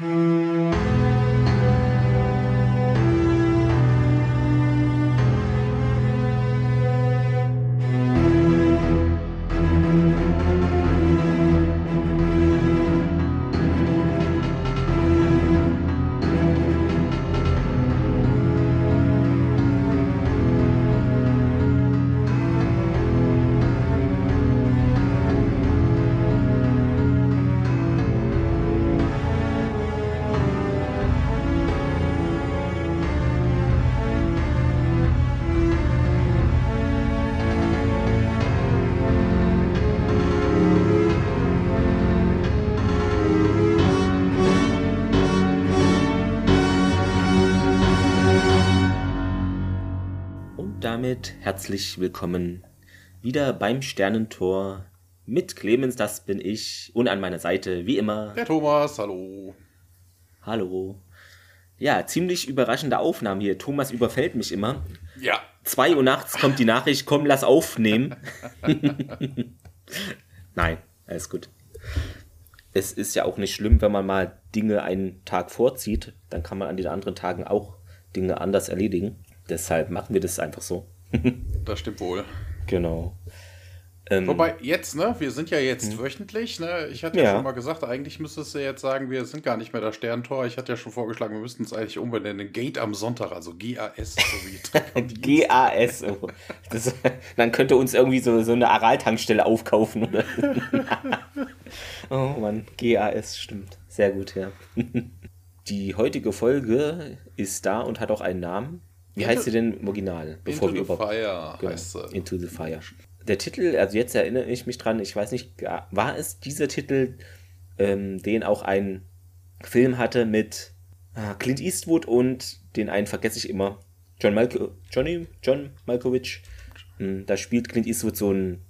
Mm-hmm. Damit herzlich willkommen wieder beim Sternentor mit Clemens, das bin ich, und an meiner Seite, wie immer. Der Thomas, hallo. Hallo. Ja, ziemlich überraschende Aufnahmen hier. Thomas überfällt mich immer. Ja. Zwei Uhr nachts kommt die Nachricht, komm, lass aufnehmen. Nein, alles gut. Es ist ja auch nicht schlimm, wenn man mal Dinge einen Tag vorzieht. Dann kann man an den anderen Tagen auch Dinge anders erledigen. Deshalb machen wir das einfach so. das stimmt wohl. Genau. Ähm, Wobei, jetzt, ne, wir sind ja jetzt hm. wöchentlich, ne? Ich hatte ja. ja. schon mal gesagt, eigentlich müsstest du jetzt sagen, wir sind gar nicht mehr das Sterntor. Ich hatte ja schon vorgeschlagen, wir müssten es eigentlich umbenennen. Gate am Sonntag, also GAS, so GAS. Oh. Das, dann könnte uns irgendwie so, so eine Aral-Tankstelle aufkaufen, oder? oh Mann, GAS, stimmt. Sehr gut, ja. Die heutige Folge ist da und hat auch einen Namen. Wie heißt sie denn im Original? Bevor Into wir the Fire genau, heißt sie. Into the Fire. Der Titel, also jetzt erinnere ich mich dran, ich weiß nicht, war es dieser Titel, ähm, den auch ein Film hatte mit ah, Clint Eastwood und den einen vergesse ich immer, John Malko Johnny, John Malkovich. Hm, da spielt Clint Eastwood so einen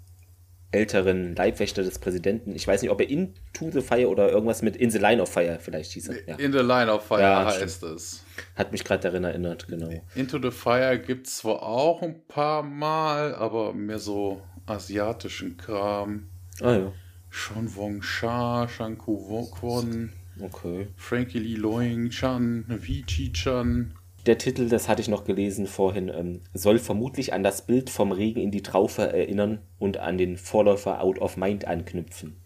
älteren Leibwächter des Präsidenten. Ich weiß nicht, ob er Into the Fire oder irgendwas mit In the Line of Fire vielleicht hieß er. Ja. In the Line of Fire ja, heißt stimmt. es. Hat mich gerade daran erinnert, genau. Into the Fire gibt es zwar auch ein paar Mal, aber mehr so asiatischen Kram. Ah ja. Sean Wong Sha, Shanku Kwon, okay. Frankie Lee Loing Chan, Vici Chan. Der Titel, das hatte ich noch gelesen vorhin, ähm, soll vermutlich an das Bild vom Regen in die Traufe erinnern und an den Vorläufer Out of Mind anknüpfen.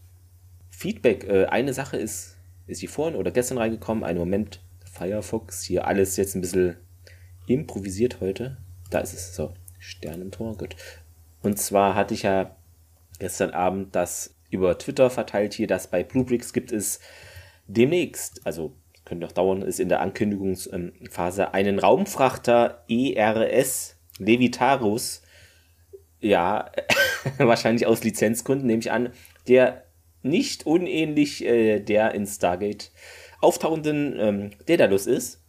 Feedback, äh, eine Sache ist, ist die vorhin oder gestern reingekommen, einen Moment, Firefox, hier alles jetzt ein bisschen improvisiert heute. Da ist es so, Sternentor, gut. Und zwar hatte ich ja gestern Abend das über Twitter verteilt hier, dass bei Bluebricks gibt es demnächst, also könnte noch dauern, ist in der Ankündigungsphase einen Raumfrachter ERS Levitarus, ja, wahrscheinlich aus Lizenzgründen, nehme ich an, der nicht unähnlich äh, der in Stargate auftauchenden ähm, Daedalus ist.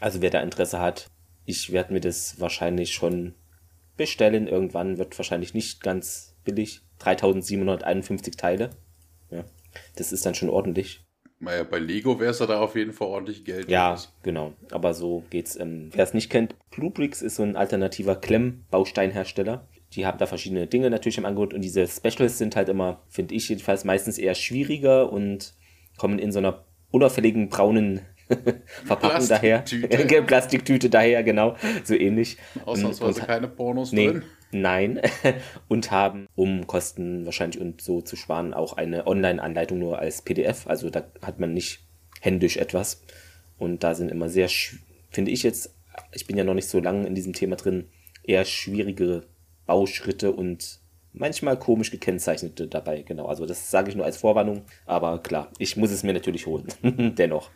Also wer da Interesse hat, ich werde mir das wahrscheinlich schon bestellen. Irgendwann wird wahrscheinlich nicht ganz billig. 3751 Teile. Ja, das ist dann schon ordentlich. Naja, bei Lego wäre es ja da auf jeden Fall ordentlich Geld. Ja, ist. genau. Aber so geht's. Ähm, Wer es nicht kennt, Bluebricks ist so ein alternativer Klemmbausteinhersteller. Die haben da verschiedene Dinge natürlich im Angebot und diese Specials sind halt immer, finde ich jedenfalls, meistens eher schwieriger und kommen in so einer unauffälligen braunen Verpackung daher. Plastiktüte daher, genau. So ähnlich. Ausnahmsweise keine Pornos nee, drin. Nein. und haben, um Kosten wahrscheinlich und so zu sparen, auch eine Online-Anleitung nur als PDF. Also da hat man nicht händisch etwas. Und da sind immer sehr, finde ich jetzt, ich bin ja noch nicht so lange in diesem Thema drin, eher schwierige Bauschritte und manchmal komisch gekennzeichnete dabei. Genau, also das sage ich nur als Vorwarnung. Aber klar, ich muss es mir natürlich holen. Dennoch.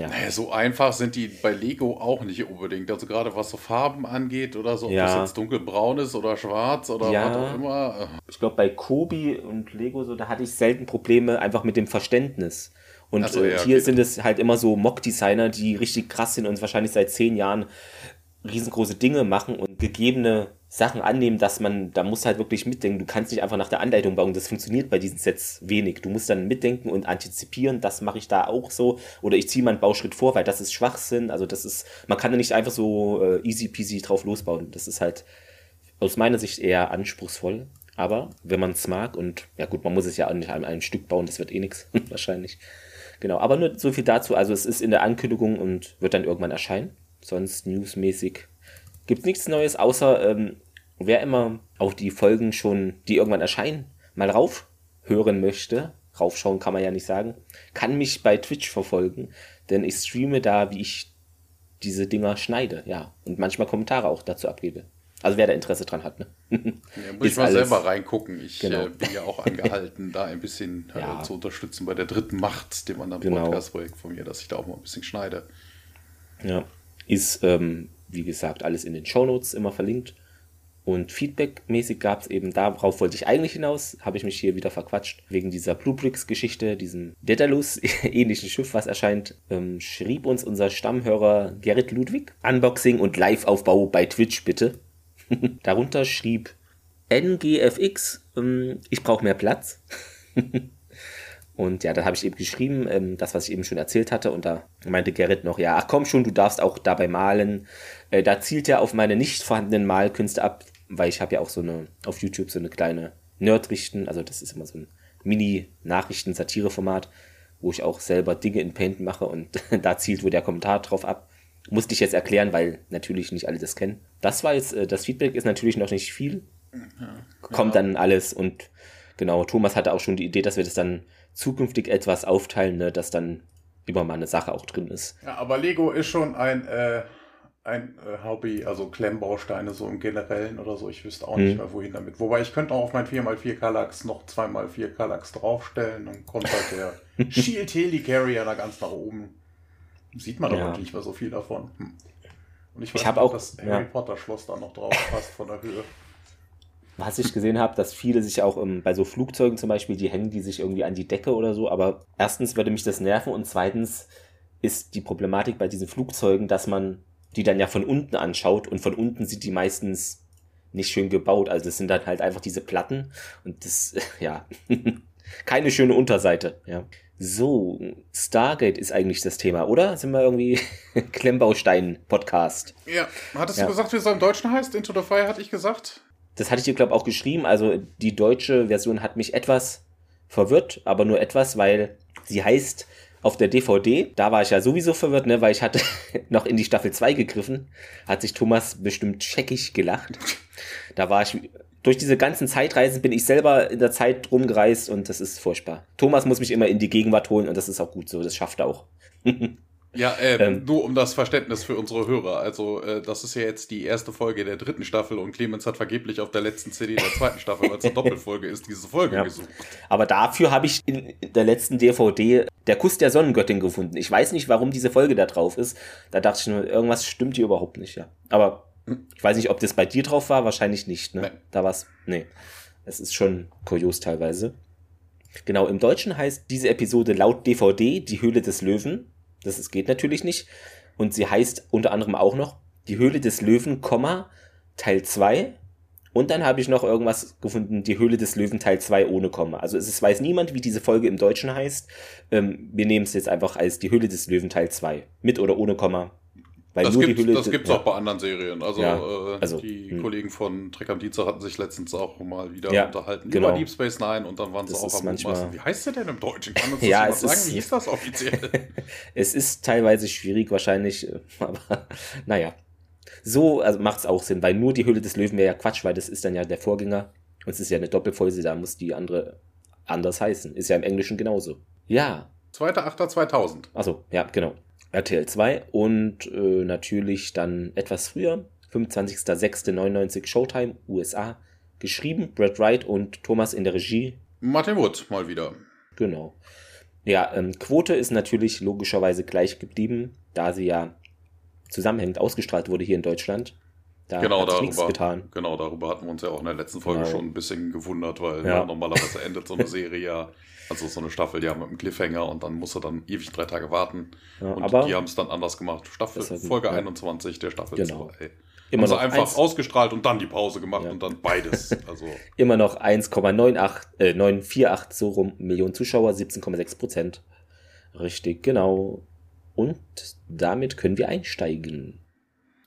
Ja. Naja, so einfach sind die bei Lego auch nicht unbedingt. Also gerade was so Farben angeht oder so, ob ja. das jetzt dunkelbraun ist oder schwarz oder ja. was auch immer. Ich glaube, bei Kobi und Lego so, da hatte ich selten Probleme einfach mit dem Verständnis. Und so, ja, hier okay. sind es halt immer so Mock-Designer, die richtig krass sind und wahrscheinlich seit zehn Jahren riesengroße Dinge machen und gegebene Sachen annehmen, dass man, da muss halt wirklich mitdenken. Du kannst nicht einfach nach der Anleitung bauen. Das funktioniert bei diesen Sets wenig. Du musst dann mitdenken und antizipieren, das mache ich da auch so. Oder ich ziehe meinen Bauschritt vor, weil das ist Schwachsinn. Also das ist, man kann da nicht einfach so äh, easy peasy drauf losbauen. Das ist halt aus meiner Sicht eher anspruchsvoll. Aber wenn man es mag und ja gut, man muss es ja auch nicht an einem Stück bauen, das wird eh nichts wahrscheinlich. Genau, aber nur so viel dazu. Also es ist in der Ankündigung und wird dann irgendwann erscheinen. Sonst newsmäßig gibt es nichts Neues, außer ähm, wer immer auf die Folgen schon, die irgendwann erscheinen, mal rauf hören möchte, raufschauen kann man ja nicht sagen, kann mich bei Twitch verfolgen, denn ich streame da, wie ich diese Dinger schneide, ja, und manchmal Kommentare auch dazu abgebe. Also wer da Interesse dran hat, ne? Ja, muss ich mal alles. selber reingucken. Ich genau. äh, bin ja auch angehalten, da ein bisschen äh, ja. zu unterstützen bei der dritten Macht, dem anderen genau. Podcast-Projekt von mir, dass ich da auch mal ein bisschen schneide. Ja, ist, ähm, wie gesagt, alles in den Shownotes immer verlinkt. Und feedbackmäßig gab es eben, darauf wollte ich eigentlich hinaus, habe ich mich hier wieder verquatscht, wegen dieser Bluebricks-Geschichte, diesem Daedalus-ähnlichen Schiff, was erscheint, ähm, schrieb uns unser Stammhörer Gerrit Ludwig, Unboxing und Live-Aufbau bei Twitch bitte. Darunter schrieb NGFX, ähm, ich brauche mehr Platz. und ja, da habe ich eben geschrieben, ähm, das, was ich eben schon erzählt hatte. Und da meinte Gerrit noch, ja, ach komm schon, du darfst auch dabei malen. Äh, da zielt er auf meine nicht vorhandenen Malkünste ab, weil ich habe ja auch so eine, auf YouTube so eine kleine Nerdrichten, also das ist immer so ein Mini-Nachrichten-Satire-Format, wo ich auch selber Dinge in Paint mache und da zielt wohl der Kommentar drauf ab. Musste ich jetzt erklären, weil natürlich nicht alle das kennen. Das war jetzt, äh, das Feedback ist natürlich noch nicht viel. Ja, Kommt dann alles und genau, Thomas hatte auch schon die Idee, dass wir das dann zukünftig etwas aufteilen, ne, dass dann immer mal eine Sache auch drin ist. Ja, aber Lego ist schon ein, äh, ein äh, Hobby, also Klemmbausteine so im Generellen oder so. Ich wüsste auch hm. nicht mehr, wohin damit. Wobei ich könnte auch auf mein 4x4 Kallax noch 2x4 Kallax draufstellen und kommt halt der Shield Helicarrier da ganz nach oben. Sieht man ja. aber nicht mehr so viel davon. Hm. Und ich weiß ich nicht, auch, das Harry ja. Potter Schloss da noch drauf passt von der Höhe. Was ich gesehen habe, dass viele sich auch um, bei so Flugzeugen zum Beispiel, die hängen die sich irgendwie an die Decke oder so. Aber erstens würde mich das nerven und zweitens ist die Problematik bei diesen Flugzeugen, dass man die dann ja von unten anschaut und von unten sind die meistens nicht schön gebaut. Also das sind dann halt einfach diese Platten und das, ja, keine schöne Unterseite, ja. So, Stargate ist eigentlich das Thema, oder? Sind wir irgendwie Klemmbaustein-Podcast? Ja, hattest ja. du gesagt, wie es im Deutschen heißt? Into the Fire hatte ich gesagt. Das hatte ich dir, glaube ich, auch geschrieben. Also die deutsche Version hat mich etwas verwirrt, aber nur etwas, weil sie heißt auf der DVD, da war ich ja sowieso verwirrt, ne, weil ich hatte noch in die Staffel 2 gegriffen, hat sich Thomas bestimmt checkig gelacht. Da war ich durch diese ganzen Zeitreisen bin ich selber in der Zeit rumgereist und das ist furchtbar. Thomas muss mich immer in die Gegenwart holen und das ist auch gut so, das schafft er auch. ja, äh, ähm, nur um das Verständnis für unsere Hörer. Also, äh, das ist ja jetzt die erste Folge der dritten Staffel und Clemens hat vergeblich auf der letzten CD der zweiten Staffel, weil es eine Doppelfolge ist, diese Folge ja. gesucht. Aber dafür habe ich in der letzten DVD der Kuss der Sonnengöttin gefunden. Ich weiß nicht, warum diese Folge da drauf ist. Da dachte ich nur, irgendwas stimmt hier überhaupt nicht, ja. Aber ich weiß nicht, ob das bei dir drauf war, wahrscheinlich nicht, ne? Nee. Da war's. Nee. Es ist schon kurios teilweise. Genau, im Deutschen heißt diese Episode laut DVD Die Höhle des Löwen. Das ist, geht natürlich nicht. Und sie heißt unter anderem auch noch Die Höhle des Löwen, Teil 2. Und dann habe ich noch irgendwas gefunden, Die Höhle des Löwen Teil 2 ohne Komma. Also es ist, weiß niemand, wie diese Folge im Deutschen heißt. Ähm, wir nehmen es jetzt einfach als Die Höhle des Löwen Teil 2. Mit oder ohne Komma. Weil das gibt es ja. auch bei anderen Serien. Also, ja, äh, also die mh. Hm. Kollegen von Trek am Dienstag hatten sich letztens auch mal wieder ja, unterhalten genau. über Deep Space Nine und dann waren sie auch am manchmal... Wie heißt der denn im Deutschen? Kann uns das ja, es sagen? Ist, Wie ist das offiziell? es ist teilweise schwierig wahrscheinlich, aber naja. So also macht es auch Sinn, weil nur die Hülle des Löwen wäre ja Quatsch, weil das ist dann ja der Vorgänger. Und es ist ja eine Doppelfolge, da muss die andere anders heißen. Ist ja im Englischen genauso. Ja. 2.8.2000. Achso, ja, genau. RTL 2 und äh, natürlich dann etwas früher, 25.06.99 Showtime, USA, geschrieben, Brad Wright und Thomas in der Regie. Martin Wood mal wieder. Genau. Ja, ähm, Quote ist natürlich logischerweise gleich geblieben, da sie ja zusammenhängend ausgestrahlt wurde hier in Deutschland. Da genau, darüber, getan. genau, darüber hatten wir uns ja auch in der letzten Folge genau. schon ein bisschen gewundert, weil ja. normalerweise endet so eine Serie ja also so eine Staffel, ja, mit einem Cliffhanger und dann musst du dann ewig drei Tage warten. Ja, und die haben es dann anders gemacht. Staffel, Folge ja. 21 der Staffel genau. 2. Immer haben noch einfach eins, ausgestrahlt und dann die Pause gemacht und dann beides. Also. Immer noch 1,98 äh, 948 so rum Millionen Zuschauer, 17,6 Prozent. Richtig, genau. Und damit können wir einsteigen.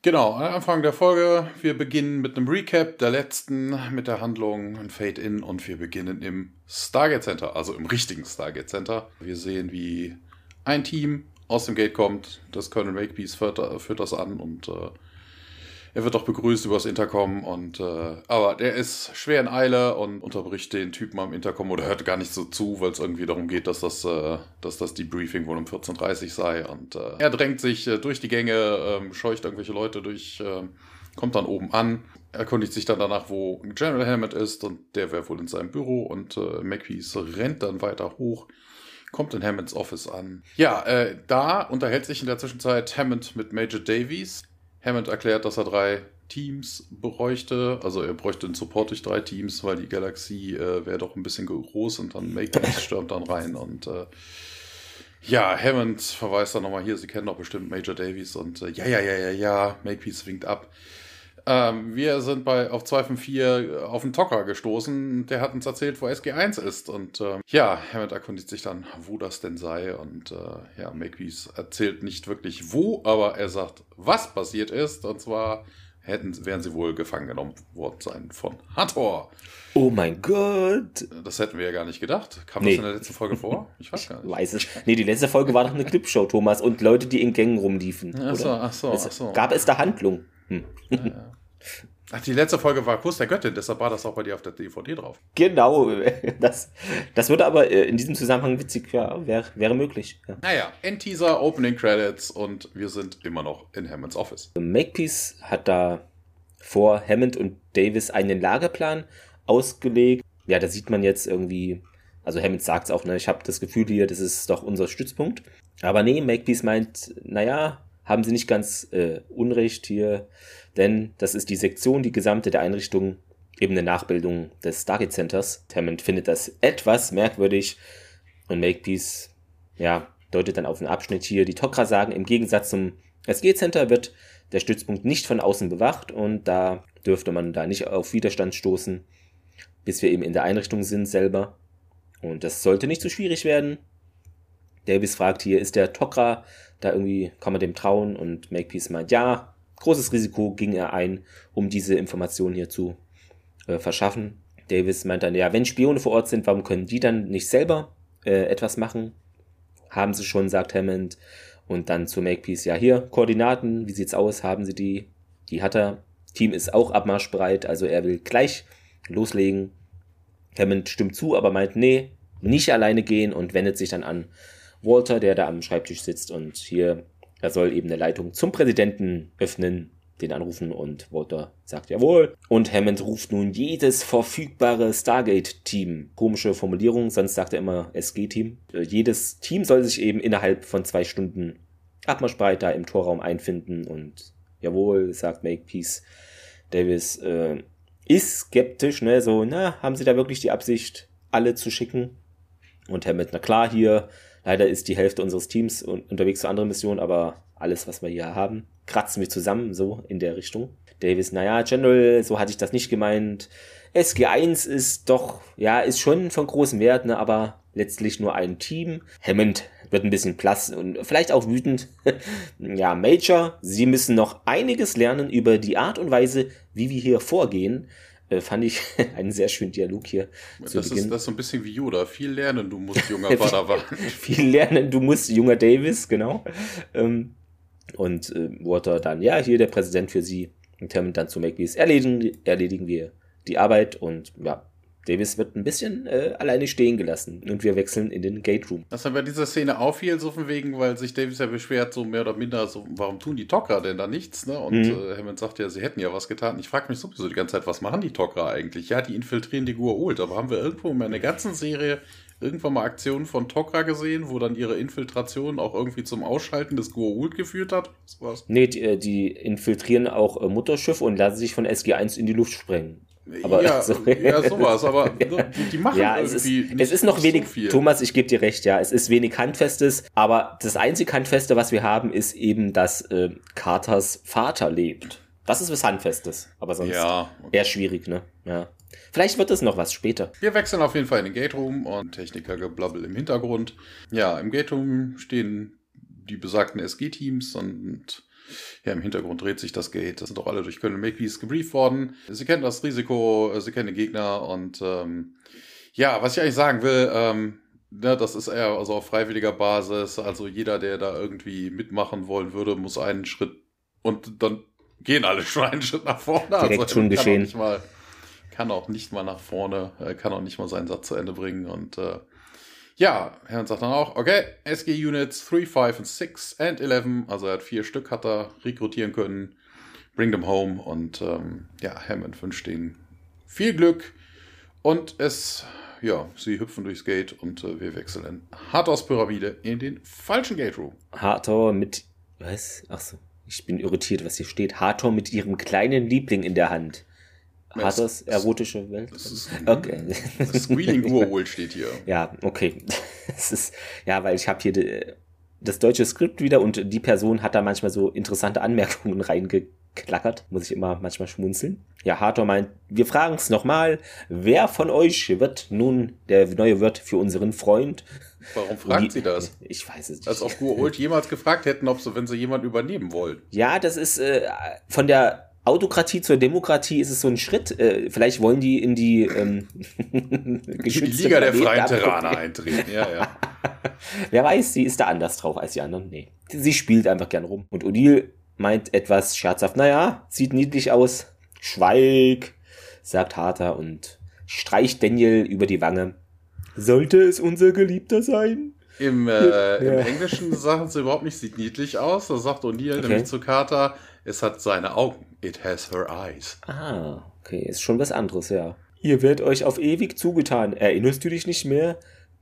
Genau, Anfang der Folge. Wir beginnen mit einem Recap der letzten, mit der Handlung, ein Fade-In und wir beginnen im Stargate Center, also im richtigen Stargate Center. Wir sehen, wie ein Team aus dem Gate kommt. Das Colonel Makepeace führt, führt das an und äh, er wird auch begrüßt übers Intercom und äh, aber der ist schwer in Eile und unterbricht den Typen am Intercom oder hört gar nicht so zu, weil es irgendwie darum geht, dass das, äh, dass das Debriefing wohl um 14.30 Uhr sei. Und äh, er drängt sich äh, durch die Gänge, äh, scheucht irgendwelche Leute durch, äh, kommt dann oben an, erkundigt sich dann danach, wo General Hammond ist und der wäre wohl in seinem Büro und äh, Makepeace rennt dann weiter hoch kommt in Hammonds Office an. Ja, äh, da unterhält sich in der Zwischenzeit Hammond mit Major Davies. Hammond erklärt, dass er drei Teams bräuchte. Also er bräuchte einen Support durch drei Teams, weil die Galaxie äh, wäre doch ein bisschen groß und dann Makepeace stürmt dann rein und äh, ja, Hammond verweist dann nochmal hier, Sie kennen doch bestimmt Major Davies und äh, ja, ja, ja, ja, ja, Makepeace winkt ab. Ähm, wir sind bei auf 2 von 4 auf den Tocker gestoßen. Der hat uns erzählt, wo SG1 ist. Und äh, ja, Hammond erkundigt sich dann, wo das denn sei. Und äh, ja, Makepeace erzählt nicht wirklich wo, aber er sagt, was passiert ist. Und zwar hätten, wären sie wohl gefangen genommen worden sein von Hathor. Oh mein Gott. Das hätten wir ja gar nicht gedacht. Kam nee. das in der letzten Folge vor? Ich weiß gar nicht. weiß es. Nee, die letzte Folge war doch eine Clipshow, Thomas, und Leute, die in Gängen rumliefen. Ach so, ach so, ach so. Gab es da Handlung? Hm. Ach, die letzte Folge war Kuss der Göttin, deshalb war das auch bei dir auf der DVD drauf. Genau, das, das würde aber äh, in diesem Zusammenhang witzig, ja, wäre wär möglich. Ja. Naja, Endteaser, Opening Credits und wir sind immer noch in Hammonds Office. Makepeace hat da vor Hammond und Davis einen Lagerplan ausgelegt. Ja, da sieht man jetzt irgendwie, also Hammond sagt es auch, ne, ich habe das Gefühl hier, das ist doch unser Stützpunkt. Aber nee, Makepeace meint, naja, haben sie nicht ganz äh, unrecht hier, denn das ist die Sektion, die gesamte der Einrichtung, eben eine Nachbildung des Stargate Centers. Hammond findet das etwas merkwürdig und Makepeace, ja, deutet dann auf einen Abschnitt hier. Die Tok'ra sagen, im Gegensatz zum SG Center wird der Stützpunkt nicht von außen bewacht und da dürfte man da nicht auf Widerstand stoßen, bis wir eben in der Einrichtung sind selber. Und das sollte nicht so schwierig werden. Davis fragt hier, ist der Tok'ra da irgendwie, kann man dem trauen? Und Makepeace meint, ja, großes Risiko ging er ein, um diese Informationen hier zu äh, verschaffen. Davis meint dann, ja, wenn Spione vor Ort sind, warum können die dann nicht selber äh, etwas machen? Haben sie schon, sagt Hammond. Und dann zu Makepeace, ja, hier, Koordinaten, wie sieht's aus? Haben sie die? Die hat er. Team ist auch abmarschbereit, also er will gleich loslegen. Hammond stimmt zu, aber meint, nee, nicht alleine gehen und wendet sich dann an Walter, der da am Schreibtisch sitzt und hier, er soll eben eine Leitung zum Präsidenten öffnen, den anrufen und Walter sagt jawohl. Und Hammond ruft nun jedes verfügbare Stargate-Team. Komische Formulierung, sonst sagt er immer SG-Team. Äh, jedes Team soll sich eben innerhalb von zwei Stunden da im Torraum einfinden und jawohl, sagt Makepeace. Davis äh, ist skeptisch, ne, so, na, haben sie da wirklich die Absicht, alle zu schicken? Und Hammond, na klar, hier Leider ist die Hälfte unseres Teams unterwegs zu anderen Missionen, aber alles, was wir hier haben, kratzen wir zusammen, so in der Richtung. Davis, naja, General, so hatte ich das nicht gemeint. SG1 ist doch, ja, ist schon von großem Wert, ne, aber letztlich nur ein Team. Hammond wird ein bisschen blass und vielleicht auch wütend. ja, Major, Sie müssen noch einiges lernen über die Art und Weise, wie wir hier vorgehen. Äh, fand ich einen sehr schönen Dialog hier. Das ist, das so ein bisschen wie Yoda. Viel lernen, du musst junger Padawan. viel lernen, du musst junger Davis, genau. Ähm, und äh, Walter dann, ja, hier der Präsident für Sie. Und Hammond dann zu Makepeace, erledigen, erledigen wir die Arbeit und ja, Davis wird ein bisschen äh, alleine stehen gelassen und wir wechseln in den Gate Room. Das dann bei dieser Szene auffiel, so von wegen, weil sich Davis ja beschwert, so mehr oder minder, so, warum tun die Tocker denn da nichts? Ne? Und mhm. äh, Hammond sagt ja, sie hätten ja was getan. Ich frage mich sowieso die ganze Zeit, was machen die Tocker eigentlich? Ja, die infiltrieren die Gua'uld, aber haben wir irgendwo in der ganzen Serie irgendwann mal Aktionen von Tok'ra gesehen, wo dann ihre Infiltration auch irgendwie zum Ausschalten des Gua'uld geführt hat? Was? Nee, die, äh, die infiltrieren auch äh, Mutterschiffe und lassen sich von SG1 in die Luft sprengen. Aber ja, so, ja, sowas, aber die, machen ja, es ist, es ist noch wenig, so Thomas, ich gebe dir recht, ja, es ist wenig Handfestes, aber das einzige Handfeste, was wir haben, ist eben, dass äh, Carters Vater lebt. Das ist was Handfestes, aber sonst ja, okay. eher schwierig, ne? Ja. Vielleicht wird es noch was später. Wir wechseln auf jeden Fall in den Gate Room und Technikergeblabbel im Hintergrund. Ja, im Gate Room stehen die besagten SG-Teams und ja, im Hintergrund dreht sich das Gate. Das sind doch alle durch Colonel Makepeace gebrieft worden. Sie kennen das Risiko, sie kennen den Gegner und ähm, ja, was ich eigentlich sagen will, ähm, ja, das ist eher also auf freiwilliger Basis. Also jeder, der da irgendwie mitmachen wollen würde, muss einen Schritt und dann gehen alle schon einen Schritt nach vorne. Direkt also, schon geschehen. Auch mal, kann auch nicht mal nach vorne, kann auch nicht mal seinen Satz zu Ende bringen und äh, ja, Herrn sagt dann auch, okay, SG Units 3, 5 und 6 and 11, also er hat vier Stück, hat er rekrutieren können, bring them home und ähm, ja, Hammond wünscht ihnen viel Glück und es, ja, sie hüpfen durchs Gate und äh, wir wechseln Hathors Pyramide in den falschen Gate Room. Hathor mit, was? Achso, ich bin irritiert, was hier steht. Hathor mit ihrem kleinen Liebling in der Hand. Hat das erotische Welt? Das ist, okay. Squealing Urwohl steht hier. Ja, okay. Es ist, ja, weil ich habe hier das deutsche Skript wieder und die Person hat da manchmal so interessante Anmerkungen reingeklackert. Muss ich immer manchmal schmunzeln. Ja, Hathor meint, wir fragen es nochmal, wer von euch wird nun der neue Wirt für unseren Freund? Warum fragt die, sie das? Ich weiß es nicht. Als ob Guold jemals gefragt hätten, ob sie, wenn sie jemand übernehmen wollen. Ja, das ist äh, von der Autokratie zur Demokratie ist es so ein Schritt. Äh, vielleicht wollen die in die ähm, die Liga der freien Terraner eintreten. Ja, ja. Wer weiß, sie ist da anders drauf als die anderen. Nee, sie spielt einfach gern rum. Und Odile meint etwas scherzhaft, naja, sieht niedlich aus. Schweig, sagt Harter und streicht Daniel über die Wange. Sollte es unser Geliebter sein? Im, äh, ja. im Englischen sagen sie überhaupt nicht, sieht niedlich aus. Da sagt O'Neill okay. nämlich zu Carter, es hat seine Augen. It has her eyes. Ah, okay, ist schon was anderes, ja. Ihr werdet euch auf ewig zugetan. Erinnerst du dich nicht mehr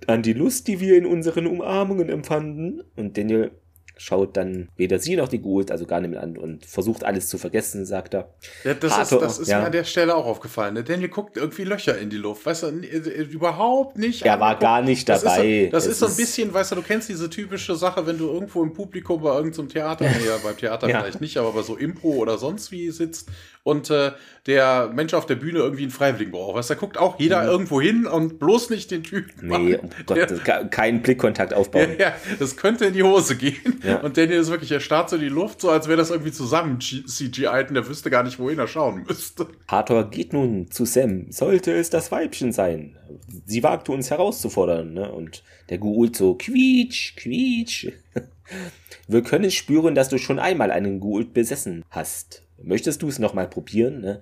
an die Lust, die wir in unseren Umarmungen empfanden? Und Daniel schaut dann weder sie noch die Gould, also gar nicht mehr an und versucht alles zu vergessen, sagt er. Ja, das Harte, ist, das ist ja. mir an der Stelle auch aufgefallen. Ne? Daniel guckt irgendwie Löcher in die Luft, weißt du, äh, überhaupt nicht. Er war gar nicht dabei. Das ist, so, das ist so ein bisschen, weißt du, du kennst diese typische Sache, wenn du irgendwo im Publikum bei irgendeinem Theater, ja, beim Theater ja. vielleicht nicht, aber bei so Impro oder sonst wie sitzt und äh, der Mensch auf der Bühne irgendwie einen Freiwilligen braucht. Weißt, da guckt auch jeder mhm. irgendwo hin und bloß nicht den Typen. Nee, oh Gott, der, keinen Blickkontakt aufbauen. Ja, ja, das könnte in die Hose gehen. Ja. Und Daniel ist wirklich, er starrt so in die Luft, so als wäre das irgendwie zusammen CGI und der wüsste gar nicht, wohin er schauen müsste. Hathor geht nun zu Sam. Sollte es das Weibchen sein? Sie wagte uns herauszufordern, ne? Und der Guult so, quietsch, quietsch. Wir können spüren, dass du schon einmal einen Guult besessen hast möchtest du es nochmal probieren? Ne?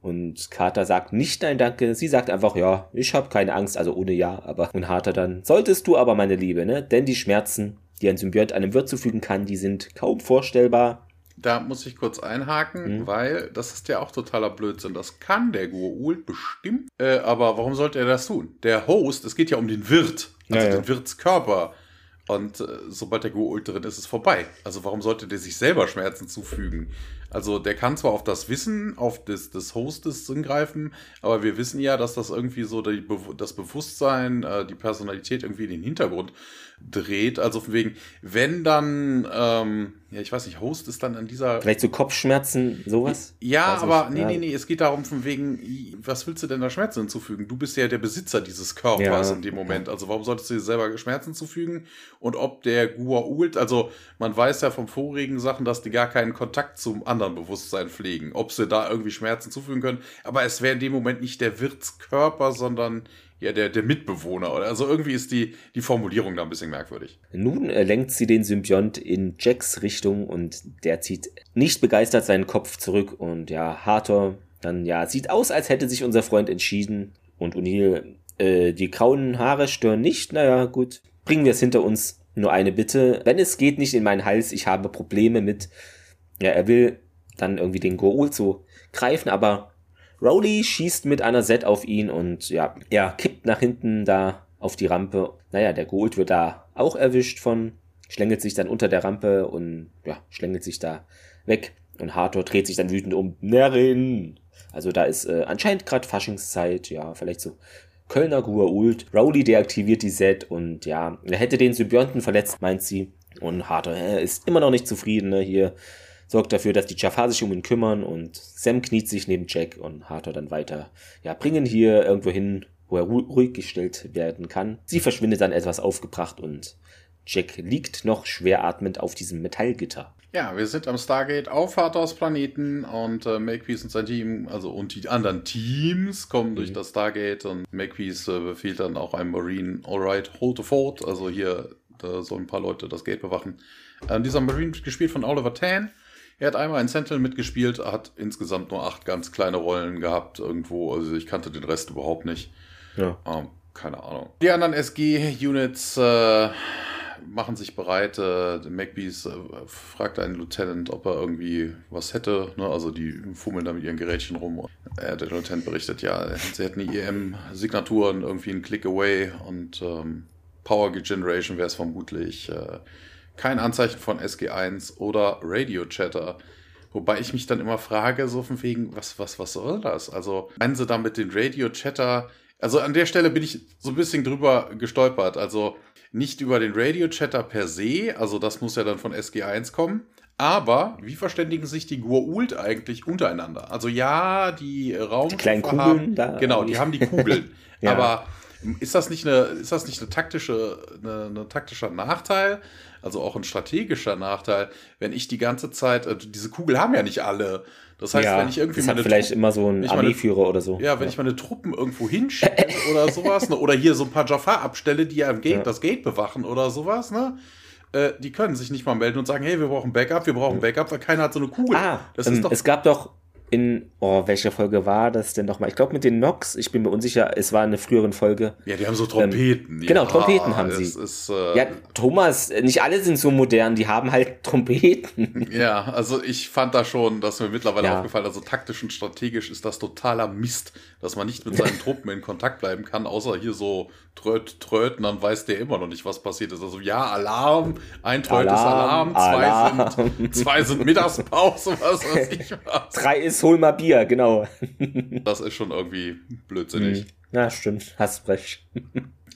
Und Carter sagt nicht nein, danke. Sie sagt einfach, ja, ich habe keine Angst, also ohne ja, aber und Harter dann, solltest du aber, meine Liebe, ne? Denn die Schmerzen, die ein Symbiont einem Wirt zufügen kann, die sind kaum vorstellbar. Da muss ich kurz einhaken, mhm. weil das ist ja auch totaler Blödsinn. Das kann der Goa'uld bestimmt, äh, aber warum sollte er das tun? Der Host, es geht ja um den Wirt, also ja, ja. den Wirtskörper. Und äh, sobald der Goa'uld drin ist, ist es vorbei. Also warum sollte der sich selber Schmerzen zufügen? Also der kann zwar auf das Wissen, auf das des Hostes zugreifen, aber wir wissen ja, dass das irgendwie so die, das Bewusstsein, äh, die Personalität irgendwie in den Hintergrund dreht. Also von wegen, wenn dann, ähm, ja, ich weiß nicht, Host ist dann an dieser. Vielleicht so Kopfschmerzen, sowas? Ja, weiß aber nee, ja. nee, nee, es geht darum, von wegen, was willst du denn da Schmerzen hinzufügen? Du bist ja der Besitzer dieses Körpers ja. in dem Moment. Also warum solltest du dir selber Schmerzen zufügen? Und ob der Gua'uld, also man weiß ja vom vorigen Sachen, dass die gar keinen Kontakt zum anderen Bewusstsein pflegen, ob sie da irgendwie Schmerzen zufügen können. Aber es wäre in dem Moment nicht der Wirtskörper, sondern ja, der, der Mitbewohner. Also irgendwie ist die, die Formulierung da ein bisschen merkwürdig. Nun lenkt sie den Symbiont in Jacks Richtung und der zieht nicht begeistert seinen Kopf zurück und ja, Hathor dann ja, sieht aus, als hätte sich unser Freund entschieden und O'Neill, äh, die grauen Haare stören nicht, naja, gut, bringen wir es hinter uns. Nur eine Bitte, wenn es geht, nicht in meinen Hals, ich habe Probleme mit, ja, er will dann irgendwie den Goa'uld so greifen, aber Rowley schießt mit einer Set auf ihn und ja, er kippt nach hinten da auf die Rampe. Naja, der Gold wird da auch erwischt von, schlängelt sich dann unter der Rampe und ja, schlängelt sich da weg. Und Hathor dreht sich dann wütend um. Nerin! Also da ist äh, anscheinend gerade Faschingszeit, ja, vielleicht so Kölner Gua'uld. Rowley deaktiviert die Set und ja, er hätte den Symbionten verletzt, meint sie. Und Hathor äh, ist immer noch nicht zufrieden, ne, hier sorgt dafür, dass die Jafar sich um ihn kümmern und Sam kniet sich neben Jack und Hathor dann weiter, ja, bringen hier irgendwo hin, wo er ruhig gestellt werden kann. Sie verschwindet dann etwas aufgebracht und Jack liegt noch schwer atmend auf diesem Metallgitter. Ja, wir sind am Stargate auf Vatos Planeten und äh, Makepeace und sein Team, also und die anderen Teams kommen mhm. durch das Stargate und Makepeace äh, befiehlt dann auch einem Marine, alright, hold the fort, also hier da sollen ein paar Leute das Gate bewachen. Äh, dieser Marine gespielt von Oliver Tan. Er hat einmal in Sentinel mitgespielt, hat insgesamt nur acht ganz kleine Rollen gehabt irgendwo, also ich kannte den Rest überhaupt nicht. Ja. Ähm, keine Ahnung. Die anderen SG-Units äh, machen sich bereit. Äh, MacBees äh, fragt einen Lieutenant, ob er irgendwie was hätte. Ne? Also die fummeln da mit ihren Gerätchen rum. Äh, der Lieutenant berichtet, ja, sie hätten die EM-Signaturen irgendwie einen Click away und ähm, Power Generation wäre es vermutlich. Äh, kein Anzeichen von SG1 oder Radio Chatter. Wobei ich mich dann immer frage, so von wegen, was, was, was soll das? Also, meinen sie damit den Radio Chatter? Also an der Stelle bin ich so ein bisschen drüber gestolpert. Also nicht über den Radio-Chatter per se, also das muss ja dann von SG1 kommen. Aber wie verständigen sich die Gua'uld eigentlich untereinander? Also ja, die Raum. Die kleinen Kugeln haben, da. Genau, die haben die Kugeln. ja. Aber ist das nicht eine, ist das nicht eine taktische, eine, eine taktischer Nachteil? Also auch ein strategischer Nachteil, wenn ich die ganze Zeit, also diese Kugel haben ja nicht alle. Das heißt, ja, wenn ich irgendwie das hat vielleicht Truppen, immer so einen Armeeführer oder so. Ja, wenn ja. ich meine Truppen irgendwo hinstelle oder sowas, ne, oder hier so ein paar Jafar abstelle, die ja, Gate, ja. das Gate bewachen oder sowas, ne? Äh, die können sich nicht mal melden und sagen, hey, wir brauchen Backup, wir brauchen Backup, weil keiner hat so eine Kugel. Ah, das ähm, ist doch es gab doch in, oh, welche Folge war das denn nochmal? Ich glaube mit den Nox, ich bin mir unsicher, es war in einer früheren Folge. Ja, die haben so Trompeten. Ähm, genau, Trompeten haben sie. Ist, äh, ja, Thomas, nicht alle sind so modern, die haben halt Trompeten. Ja, also ich fand da schon, dass mir mittlerweile ja. aufgefallen, also taktisch und strategisch ist das totaler Mist, dass man nicht mit seinen Truppen in Kontakt bleiben kann, außer hier so tröt, tröten, dann weiß der immer noch nicht, was passiert ist. Also ja, Alarm, ein Tröt ist Alarm, zwei, Alarm. Sind, zwei sind Mittagspause, was weiß ich was. Drei ist hol mal Bier, genau. das ist schon irgendwie blödsinnig. Hm. Ja, stimmt, hast recht.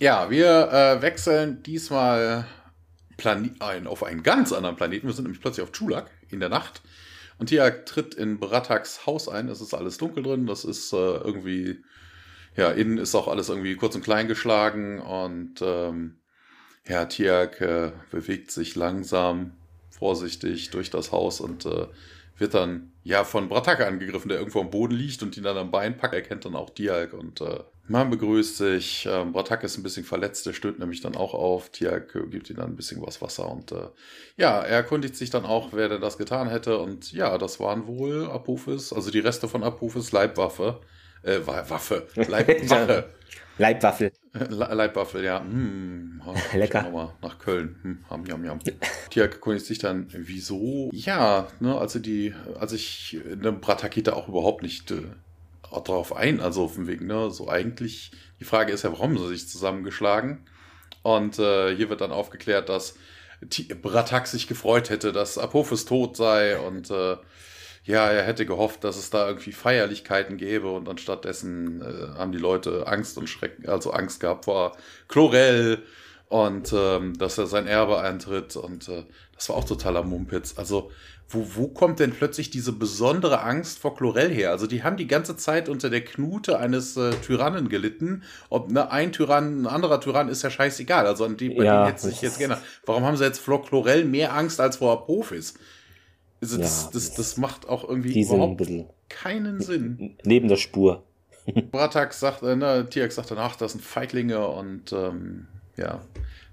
ja, wir äh, wechseln diesmal Plane ein, auf einen ganz anderen Planeten. Wir sind nämlich plötzlich auf Chulak in der Nacht. Und Tiak tritt in Brataks Haus ein. Es ist alles dunkel drin. Das ist äh, irgendwie ja, innen ist auch alles irgendwie kurz und klein geschlagen und ähm, ja, Tiak äh, bewegt sich langsam, vorsichtig durch das Haus und äh, wird dann ja von Brataka angegriffen, der irgendwo am Boden liegt und ihn dann am Bein packt. Er kennt dann auch Tiak und äh, man begrüßt sich. Ähm, Brataka ist ein bisschen verletzt, der stößt nämlich dann auch auf. Tiak äh, gibt ihm dann ein bisschen was Wasser und äh, ja, er erkundigt sich dann auch, wer denn das getan hätte und ja, das waren wohl Apophis, also die Reste von Apophis Leibwaffe äh, Waffe. Leibwache. Leibwaffel. Leibwaffel, ja. Hm, Lecker. Nach Köln. Hm, ham, jam, jam. Tia erkundigt sich dann, wieso? Ja, ne, also die, als ich in der Bratakita auch überhaupt nicht äh, drauf ein, also auf dem Weg, ne, so eigentlich, die Frage ist ja, warum sie sich zusammengeschlagen? Und äh, hier wird dann aufgeklärt, dass Bratak sich gefreut hätte, dass Apophis tot sei und äh, ja, er hätte gehofft, dass es da irgendwie Feierlichkeiten gäbe und anstattdessen äh, haben die Leute Angst und Schrecken, also Angst gehabt vor Chlorell und ähm, dass er sein Erbe eintritt und äh, das war auch totaler Mumpitz. Also wo, wo kommt denn plötzlich diese besondere Angst vor Chlorell her? Also die haben die ganze Zeit unter der Knute eines äh, Tyrannen gelitten. Ob ne, ein Tyrann, ein anderer Tyrann ist ja scheißegal. Also an die, bei ja, denen hätte sich jetzt gerne. Warum haben sie jetzt vor Chlorell mehr Angst als vor Profis? Also das, ja, das, das macht auch irgendwie überhaupt keinen Sinn. Neben der Spur. Bratak sagt, äh, ne, Tiak sagt danach, das sind Feiglinge und ähm, ja,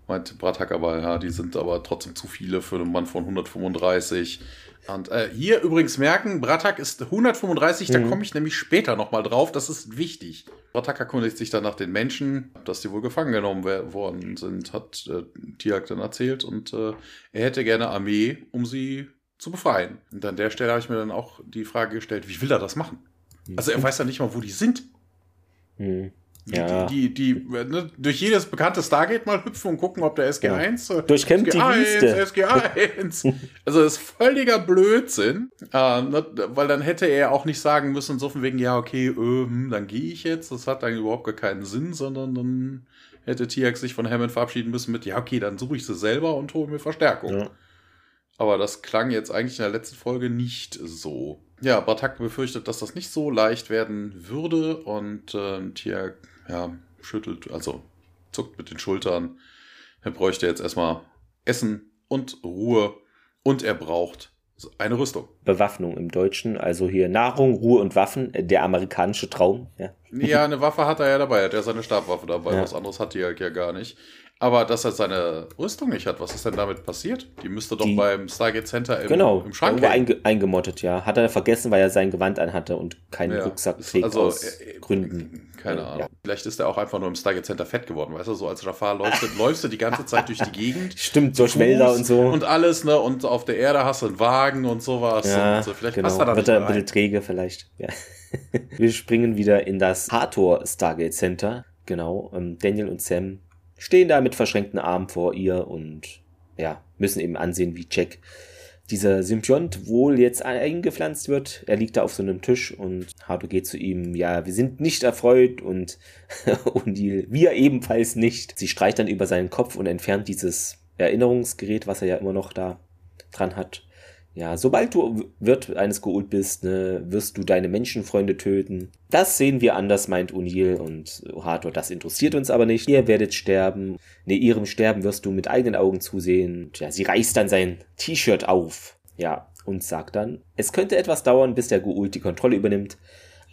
meint Bratak aber, ja, die sind aber trotzdem zu viele für einen Mann von 135. Und äh, hier übrigens merken, Bratak ist 135, mhm. da komme ich nämlich später nochmal drauf, das ist wichtig. Bratak erkundigt sich dann nach den Menschen, dass die wohl gefangen genommen worden sind, hat äh, Tiak dann erzählt und äh, er hätte gerne Armee, um sie zu befreien. Und an der Stelle habe ich mir dann auch die Frage gestellt, wie will er das machen? Also er weiß ja nicht mal, wo die sind. Hm. Ja. Die, die, die ne, durch jedes bekannte Stargate mal hüpfen und gucken, ob der SG1. Ja. Durchkämmt SG1, die SG1. also das ist völliger Blödsinn. Äh, ne, weil dann hätte er auch nicht sagen müssen, so von wegen, ja, okay, äh, hm, dann gehe ich jetzt. Das hat dann überhaupt gar keinen Sinn, sondern dann hätte Tiax sich von Hammond verabschieden müssen mit, ja, okay, dann suche ich sie selber und hole mir Verstärkung. Ja. Aber das klang jetzt eigentlich in der letzten Folge nicht so. Ja, Batak befürchtet, dass das nicht so leicht werden würde und äh, Tia ja, schüttelt, also zuckt mit den Schultern. Er bräuchte jetzt erstmal Essen und Ruhe und er braucht eine Rüstung. Bewaffnung im Deutschen, also hier Nahrung, Ruhe und Waffen, äh, der amerikanische Traum. Ja, ja eine Waffe hat er ja dabei, er hat ja seine Stabwaffe dabei, ja. was anderes hat er ja gar nicht. Aber dass er seine Rüstung nicht hat, was ist denn damit passiert? Die müsste doch die, beim Stargate Center im, genau, im Schrank einge, eingemottet, ja. Hat er vergessen, weil er sein Gewand anhatte und keinen ja, Rucksack trägt also, aus äh, äh Gründen. Keine Ahnung. Ja. Vielleicht ist er auch einfach nur im Stargate Center fett geworden, weißt du? So als Jafar läufst, du, läufst du die ganze Zeit durch die Gegend. Stimmt, durch Wälder und so. Und alles, ne? Und auf der Erde hast du einen Wagen und sowas. Ja, und so. Vielleicht genau. passt er da Wird er ein bisschen träge vielleicht, ja. Wir springen wieder in das Hathor Stargate Center. Genau. Ähm, Daniel und Sam stehen da mit verschränkten Armen vor ihr und ja, müssen eben ansehen, wie Jack dieser Symbiont wohl jetzt eingepflanzt wird. Er liegt da auf so einem Tisch und Hato geht zu ihm, ja, wir sind nicht erfreut und, und die, wir ebenfalls nicht. Sie streicht dann über seinen Kopf und entfernt dieses Erinnerungsgerät, was er ja immer noch da dran hat. Ja, sobald du Wirt eines Geult bist, ne, wirst du deine Menschenfreunde töten. Das sehen wir anders, meint O'Neill und Hathor, das interessiert uns aber nicht. Ihr werdet sterben. Ne, ihrem Sterben wirst du mit eigenen Augen zusehen. Ja, sie reißt dann sein T-Shirt auf. Ja, und sagt dann, es könnte etwas dauern, bis der Geult die Kontrolle übernimmt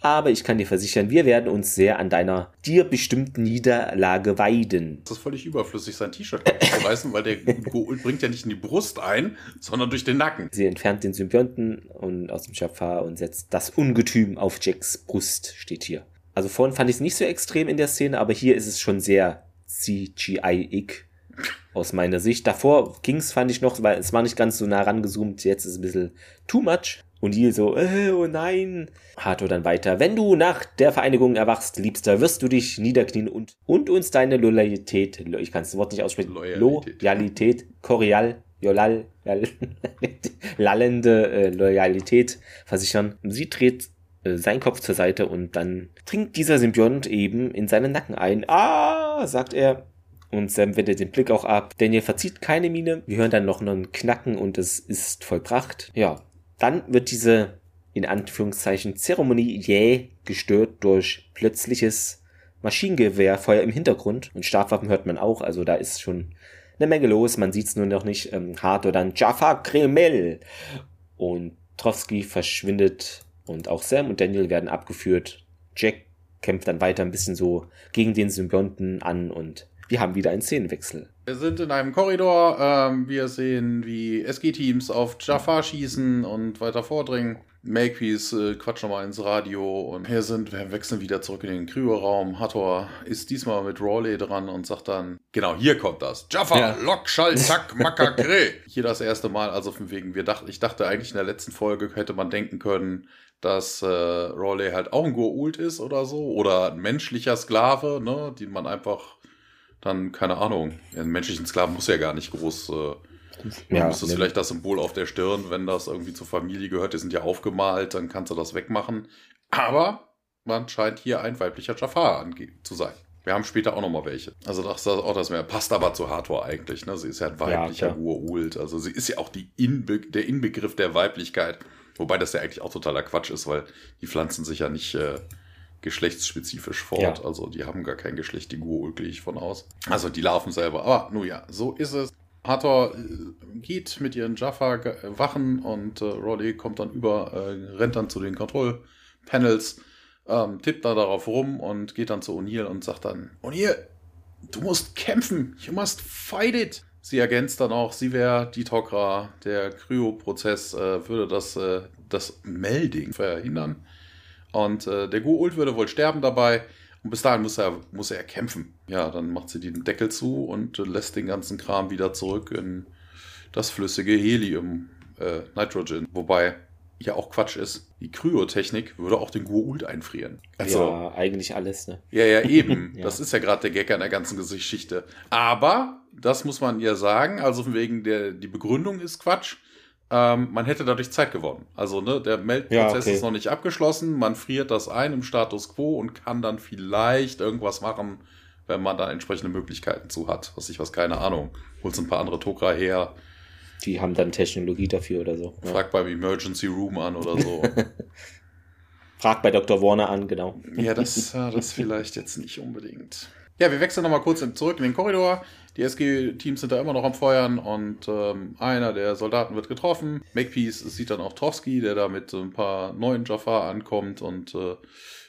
aber ich kann dir versichern, wir werden uns sehr an deiner dir bestimmten Niederlage weiden. Das ist völlig überflüssig, sein T-Shirt zu reißen, weil der Goul bringt ja nicht in die Brust ein, sondern durch den Nacken. Sie entfernt den Symbionten und aus dem Jafar und setzt das Ungetüm auf Jacks Brust, steht hier. Also vorhin fand ich es nicht so extrem in der Szene, aber hier ist es schon sehr CGI-ig aus meiner Sicht. Davor ging es, fand ich noch, weil es war nicht ganz so nah rangezoomt, jetzt ist es ein bisschen too much. Und Neil so, äh, oh nein. Hato dann weiter. Wenn du nach der Vereinigung erwachst, Liebster, wirst du dich niederknien und, und uns deine Loyalität, ich kann das Wort nicht aussprechen, Loyalität, Loyalität Korial, Jolal, lallende äh, Loyalität versichern. Sie dreht äh, seinen Kopf zur Seite und dann dringt dieser Symbiont eben in seinen Nacken ein. Ah, sagt er. Und Sam wendet den Blick auch ab. Daniel verzieht keine Miene. Wir hören dann noch einen Knacken und es ist vollbracht. Ja, dann wird diese in Anführungszeichen Zeremonie jäh gestört durch plötzliches Maschinengewehrfeuer im Hintergrund. Und Stabwaffen hört man auch, also da ist schon eine Menge los, man sieht es nur noch nicht. Ähm, hart oder dann Jaffa Kremel und Trotsky verschwindet. Und auch Sam und Daniel werden abgeführt. Jack kämpft dann weiter ein bisschen so gegen den Symbionten an. Und wir haben wieder einen Szenenwechsel. Wir sind in einem Korridor. Ähm, wir sehen, wie SG-Teams auf Jafar schießen und weiter vordringen. Makepeace äh, quatscht nochmal ins Radio und wir sind, wir wechseln wieder zurück in den Kryoraum. Hathor ist diesmal mit Rawley dran und sagt dann, genau, hier kommt das. Jaffa, ja. Lok, Schall, Zack, Makakre. hier das erste Mal, also von wegen, wir dachten, ich dachte eigentlich in der letzten Folge hätte man denken können, dass äh, Rawley halt auch ein Goa'uld ist oder so oder ein menschlicher Sklave, ne, den man einfach dann, keine Ahnung, einen menschlichen Sklaven muss ja gar nicht groß. Äh, ja, muss das vielleicht das Symbol auf der Stirn, wenn das irgendwie zur Familie gehört, die sind ja aufgemalt, dann kannst du das wegmachen. Aber man scheint hier ein weiblicher Jafar zu sein. Wir haben später auch nochmal welche. Also das, das, auch das mehr. Passt aber zu Hathor eigentlich. Ne? Sie ist ja ein weiblicher ja, Urult. Also sie ist ja auch die Inbe der Inbegriff der Weiblichkeit. Wobei das ja eigentlich auch totaler Quatsch ist, weil die pflanzen sich ja nicht äh, geschlechtsspezifisch fort. Ja. Also die haben gar kein Geschlecht, die Gurul gehe ich von aus. Also die Larven selber. Aber nun ja, so ist es. Hathor äh, geht mit ihren Jaffa wachen und äh, Roddy kommt dann über, äh, rennt dann zu den Kontrollpanels, ähm, tippt da darauf rum und geht dann zu O'Neill und sagt dann, O'Neill, du musst kämpfen, you must fight it. Sie ergänzt dann auch, sie wäre die Tokra, der Kryo-Prozess äh, würde das, äh, das Melding verhindern. Und äh, der Goult würde wohl sterben dabei. Und bis dahin muss er, muss er kämpfen. Ja, dann macht sie den Deckel zu und äh, lässt den ganzen Kram wieder zurück in das flüssige Helium, äh, Nitrogen. Wobei ja auch Quatsch ist. Die Kryotechnik würde auch den Goult einfrieren. Also, ja, eigentlich alles, ne? Ja, ja, eben. ja. Das ist ja gerade der Gag an der ganzen Geschichte. Aber, das muss man ihr sagen, also wegen der, die Begründung ist Quatsch. Ähm, man hätte dadurch Zeit gewonnen. Also ne, der Meldprozess ja, okay. ist noch nicht abgeschlossen, man friert das ein im Status quo und kann dann vielleicht irgendwas machen, wenn man da entsprechende Möglichkeiten zu hat. Was ich was, keine Ahnung. Holst ein paar andere Tokra her. Die haben dann Technologie dafür oder so. Ja. Frag beim Emergency Room an oder so. Frag bei Dr. Warner an, genau. Ja, das, das vielleicht jetzt nicht unbedingt. Ja, wir wechseln nochmal kurz zurück in den Korridor. Die SG-Teams sind da immer noch am Feuern und ähm, einer der Soldaten wird getroffen. Makepeace sieht dann auch Trotsky, der da mit ein paar neuen Jafar ankommt und äh,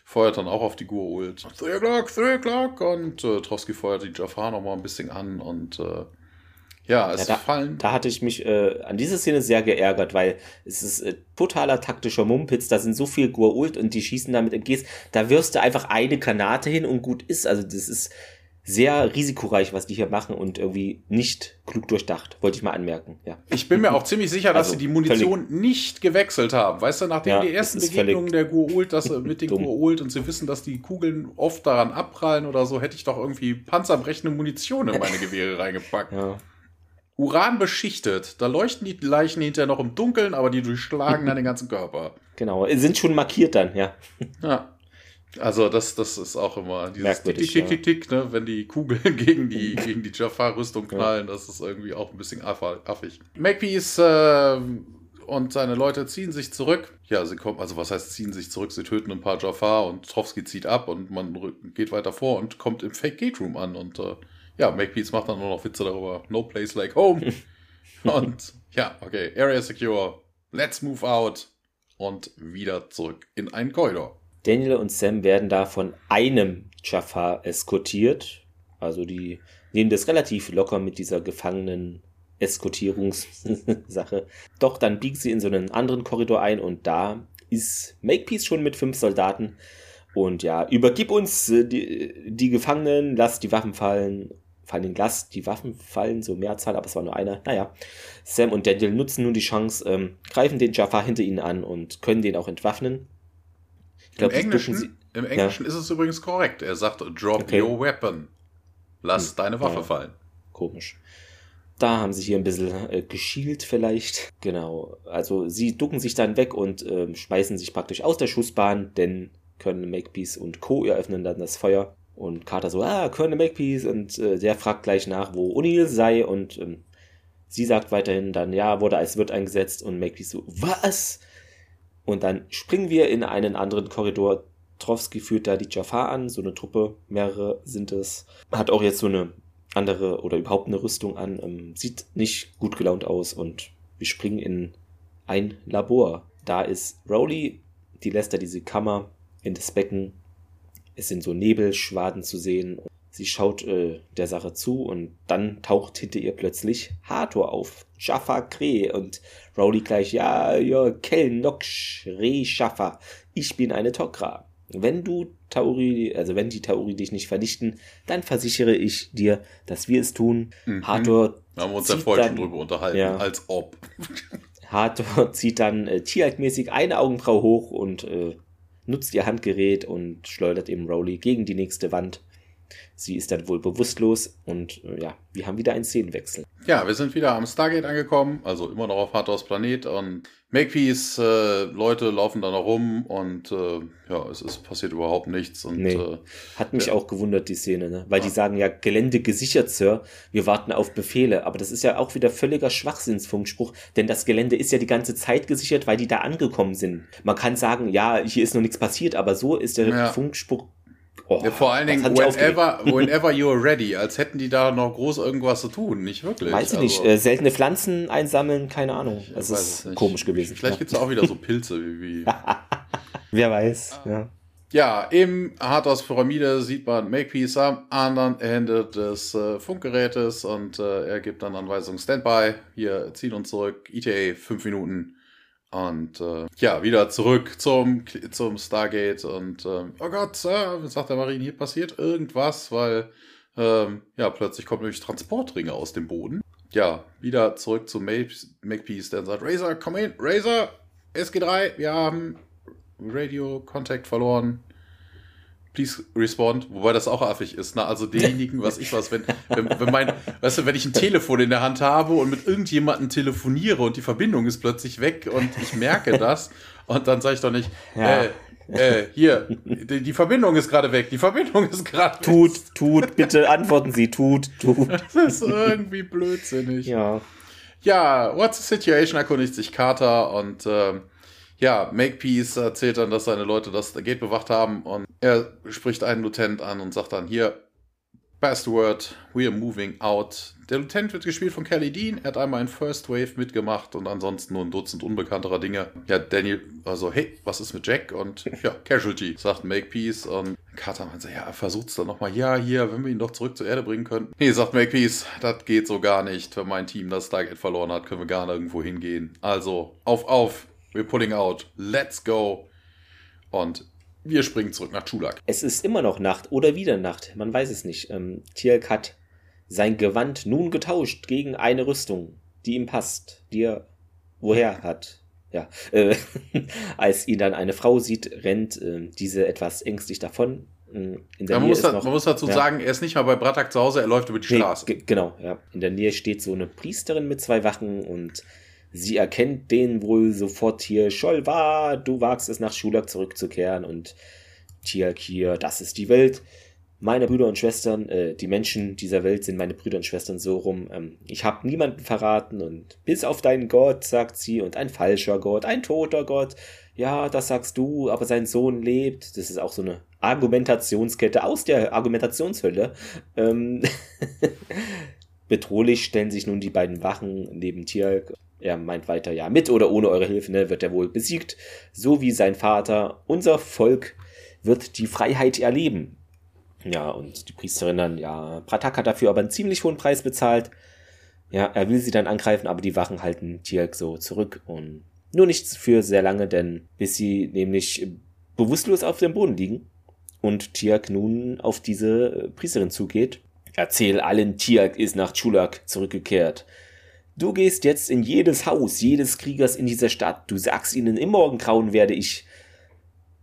feuert dann auch auf die Gur-Ult. 3 o'clock, 3 o'clock und äh, Trotsky feuert die Jafar nochmal ein bisschen an und äh, ja, es ja, da, fallen. Da hatte ich mich äh, an diese Szene sehr geärgert, weil es ist äh, totaler taktischer Mumpitz. Da sind so viel Gur-Ult und die schießen damit MGs. Da wirst du einfach eine Granate hin und gut ist. Also das ist sehr risikoreich, was die hier machen und irgendwie nicht klug durchdacht, wollte ich mal anmerken. Ja. Ich bin mir auch ziemlich sicher, dass also, sie die Munition völlig. nicht gewechselt haben. Weißt du, nachdem ja, die ersten Begegnungen der Gua'uld, dass mit den Gua'uld und sie wissen, dass die Kugeln oft daran abprallen oder so, hätte ich doch irgendwie panzerbrechende Munition in meine Gewehre reingepackt. Ja. Uran beschichtet. Da leuchten die Leichen hinterher noch im Dunkeln, aber die durchschlagen dann den ganzen Körper. Genau, sind schon markiert dann, ja. Ja. Also das, das ist auch immer dieses Tick, Tick, Tick, Tick, Tick, ne? wenn die Kugeln gegen die, gegen die Jafar-Rüstung knallen, ja. das ist irgendwie auch ein bisschen affig. Makepeace äh, und seine Leute ziehen sich zurück. Ja, sie kommen, also was heißt ziehen sich zurück? Sie töten ein paar Jafar und Trowski zieht ab und man geht weiter vor und kommt im Fake Gate Room an und äh, ja, Makepeace macht dann nur noch Witze darüber. No place like home. und ja, okay, Area secure. Let's move out. Und wieder zurück in einen Korridor. Daniel und Sam werden da von einem Jafar eskortiert. Also die nehmen das relativ locker mit dieser Gefangenen Eskortierungssache. Doch dann biegen sie in so einen anderen Korridor ein und da ist Makepeace schon mit fünf Soldaten. Und ja, übergib uns äh, die, die Gefangenen, lass die Waffen fallen. Vor allem lass die Waffen fallen, so Mehrzahl, aber es war nur einer. Naja, Sam und Daniel nutzen nun die Chance, ähm, greifen den Jafar hinter ihnen an und können den auch entwaffnen. Glaub, Im Englischen, sie, im Englischen ja. ist es übrigens korrekt. Er sagt, drop okay. your weapon. Lass hm. deine Waffe ja. fallen. Komisch. Da haben sie hier ein bisschen äh, geschielt vielleicht. Genau. Also sie ducken sich dann weg und äh, schmeißen sich praktisch aus der Schussbahn, denn Colonel Makepeace und Co. eröffnen dann das Feuer. Und Carter so, ah, Colonel Makepeace. Und äh, der fragt gleich nach, wo O'Neill sei. Und ähm, sie sagt weiterhin dann, ja, wurde als Wirt eingesetzt. Und Makepeace so, was? Und dann springen wir in einen anderen Korridor. Trowski führt da die Jafar an, so eine Truppe, mehrere sind es. Hat auch jetzt so eine andere oder überhaupt eine Rüstung an. Ähm, sieht nicht gut gelaunt aus und wir springen in ein Labor. Da ist Rowley, die lässt da diese Kammer in das Becken. Es sind so Nebelschwaden zu sehen. Sie schaut äh, der Sache zu und dann taucht hinter ihr plötzlich Hathor auf. Jaffa Kre und Rowley gleich, ja, ja, Kel Noksh Re Jaffa. Ich bin eine Tokra. Wenn du Tauri, also wenn die Tauri dich nicht vernichten, dann versichere ich dir, dass wir es tun. Mhm. Hathor. Da haben wir uns ja vorhin schon drüber unterhalten, ja, als ob. Hathor zieht dann äh, tieraltmäßig eine Augenbraue hoch und äh, nutzt ihr Handgerät und schleudert eben Rowley gegen die nächste Wand. Sie ist dann wohl bewusstlos und äh, ja, wir haben wieder einen Szenenwechsel. Ja, wir sind wieder am Stargate angekommen, also immer noch auf Hathors Planet und Makepeace, äh, Leute laufen da noch rum und äh, ja, es ist passiert überhaupt nichts. Und, nee. äh, Hat mich ja. auch gewundert, die Szene, ne? Weil ja. die sagen ja, Gelände gesichert, Sir, wir warten auf Befehle. Aber das ist ja auch wieder völliger Schwachsinnsfunkspruch, denn das Gelände ist ja die ganze Zeit gesichert, weil die da angekommen sind. Man kann sagen, ja, hier ist noch nichts passiert, aber so ist der ja. Funkspruch Oh, ja, vor allen Dingen, whenever, whenever you're ready, als hätten die da noch groß irgendwas zu tun, nicht wirklich. Weiß ich also, nicht, äh, seltene Pflanzen einsammeln, keine Ahnung. Das ist komisch gewesen. Vielleicht ja. gibt es auch wieder so Pilze wie. wie Wer weiß, ja. Ja, im Hartos Pyramide sieht man Makepeace am anderen Ende des äh, Funkgerätes und äh, er gibt dann Anweisung Standby. Hier ziehen uns zurück, ETA 5 Minuten. Und äh, ja, wieder zurück zum, zum Stargate und ähm, oh Gott, äh, sagt der Marine, hier passiert irgendwas, weil ähm, ja, plötzlich kommen nämlich Transportringe aus dem Boden. Ja, wieder zurück zu Makepeace, der sagt, Razor, komm in, Razor, SG3, wir haben Radio Contact verloren please respond, wobei das auch affig ist. Ne? Also denjenigen, was ich was, wenn, wenn, wenn mein, weißt du, wenn ich ein Telefon in der Hand habe und mit irgendjemandem telefoniere und die Verbindung ist plötzlich weg und ich merke das und dann sage ich doch nicht, ja. äh, äh, hier, die, die, Verbindung ist gerade weg, die Verbindung ist gerade Tut, weg. tut, bitte antworten Sie, tut, tut. Das ist irgendwie blödsinnig. Ja. Ja, what's the situation, erkundigt sich Carter und ähm, ja, Makepeace erzählt dann, dass seine Leute das Gate bewacht haben und er spricht einen Lieutenant an und sagt dann hier, Best Word, we are moving out. Der Lieutenant wird gespielt von Kelly Dean. Er hat einmal in First Wave mitgemacht und ansonsten nur ein Dutzend unbekannterer Dinge. Ja, Daniel, also, hey, was ist mit Jack? Und ja, Casualty, sagt Makepeace. Und Carter meint so, ja, versucht's dann nochmal. Ja, hier, wenn wir ihn doch zurück zur Erde bringen könnten. Nee, sagt Makepeace, das geht so gar nicht. Wenn mein Team das Stargate verloren hat, können wir gar nirgendwo hingehen. Also, auf, auf, we're pulling out. Let's go. Und wir springen zurück nach Chulak. Es ist immer noch Nacht oder wieder Nacht. Man weiß es nicht. Ähm, Tierk hat sein Gewand nun getauscht gegen eine Rüstung, die ihm passt, die er woher hat. Ja, äh, als ihn dann eine Frau sieht, rennt äh, diese etwas ängstlich davon. Ähm, man, muss da, noch, man, muss dazu ja, sagen, er ist nicht mal bei Bratak zu Hause, er läuft über die nee, Straße. Genau, ja. In der Nähe steht so eine Priesterin mit zwei Wachen und sie erkennt den wohl sofort hier, Scholwa, du wagst es nach Schulak zurückzukehren und Tiakir, das ist die Welt. Meine Brüder und Schwestern, äh, die Menschen dieser Welt sind meine Brüder und Schwestern so rum. Ähm, ich habe niemanden verraten und bis auf deinen Gott, sagt sie, und ein falscher Gott, ein toter Gott. Ja, das sagst du, aber sein Sohn lebt. Das ist auch so eine Argumentationskette aus der Argumentationshölle. Ähm Bedrohlich stellen sich nun die beiden Wachen neben Tialk er meint weiter, ja, mit oder ohne eure Hilfe ne, wird er wohl besiegt, so wie sein Vater. Unser Volk wird die Freiheit erleben. Ja, und die Priesterin dann, ja, Pratak hat dafür aber einen ziemlich hohen Preis bezahlt. Ja, er will sie dann angreifen, aber die Wachen halten Tierk so zurück und nur nicht für sehr lange, denn bis sie nämlich bewusstlos auf dem Boden liegen und Tiak nun auf diese Priesterin zugeht. Erzähl allen, Tiak ist nach Chulak zurückgekehrt. Du gehst jetzt in jedes Haus jedes Kriegers in dieser Stadt. Du sagst ihnen, im Morgengrauen werde ich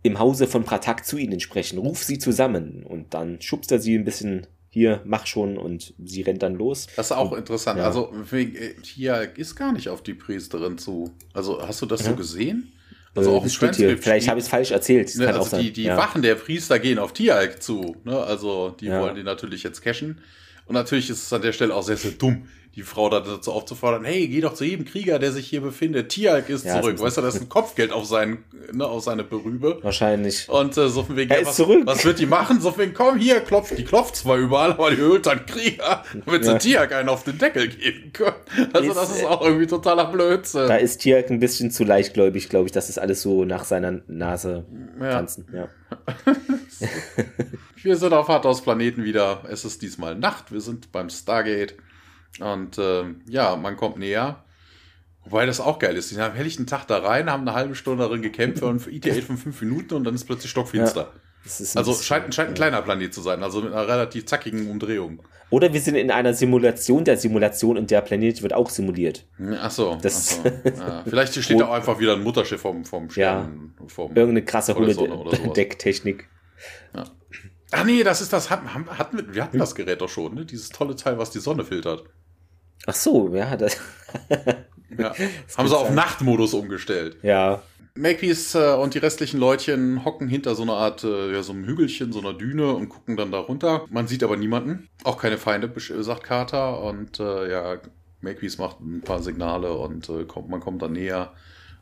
im Hause von Pratak zu ihnen sprechen. Ruf sie zusammen. Und dann schubst er sie ein bisschen hier, mach schon und sie rennt dann los. Das ist auch und, interessant. Ja. Also äh, hier ist gar nicht auf die Priesterin zu. Also hast du das ja. so gesehen? Also auch ein hier. Vielleicht habe ich es falsch erzählt. Ne, also die, die ja. Wachen der Priester gehen auf Tialk zu. Ne? Also die wollen die natürlich jetzt cashen. Und natürlich ist es an der Stelle auch sehr, sehr dumm, die Frau dazu aufzufordern, hey, geh doch zu jedem Krieger, der sich hier befindet. Tialk ist ja, zurück. Weißt du, das ist ein Kopfgeld auf, sein, ne, auf seine Berübe. Wahrscheinlich. Und äh, so von wegen, er ist was, zurück. was wird die machen? So von wegen, komm hier, klopft. Die klopft zwar überall, aber die höhlt dann Krieger, damit ja. sie Tialk einen auf den Deckel geben können. Also ist, das ist auch irgendwie totaler Blödsinn. Da ist Tialk ein bisschen zu leichtgläubig, glaube ich. Das ist alles so nach seiner Nase tanzen. Ja. Wir sind auf Harthaus Planeten wieder. Es ist diesmal Nacht. Wir sind beim Stargate. Und äh, ja, man kommt näher. Wobei das auch geil ist. Die haben helllichten Tag da rein, haben eine halbe Stunde darin gekämpft und für ETA von fünf Minuten und dann ist plötzlich stockfinster. Ja, also scheint, scheint ein kleiner Planet zu sein, also mit einer relativ zackigen Umdrehung. Oder wir sind in einer Simulation der Simulation und der Planet wird auch simuliert. Ach so. Das ach so. Ja, vielleicht steht da auch einfach wieder ein Mutterschiff vom, vom Stern. Ja, vom irgendeine krasse Decktechnik. Ja. Ach nee, das ist das, hatten, hatten, wir hatten das Gerät doch schon, ne? Dieses tolle Teil, was die Sonne filtert. Ach so, ja, das. ja. das Haben sie auf Nachtmodus umgestellt. Ja. Makepeace äh, und die restlichen Leutchen hocken hinter so einer Art, äh, ja, so einem Hügelchen, so einer Düne und gucken dann da runter. Man sieht aber niemanden. Auch keine Feinde, sagt Carter. Und äh, ja, Makepeace macht ein paar Signale und äh, kommt, man kommt dann näher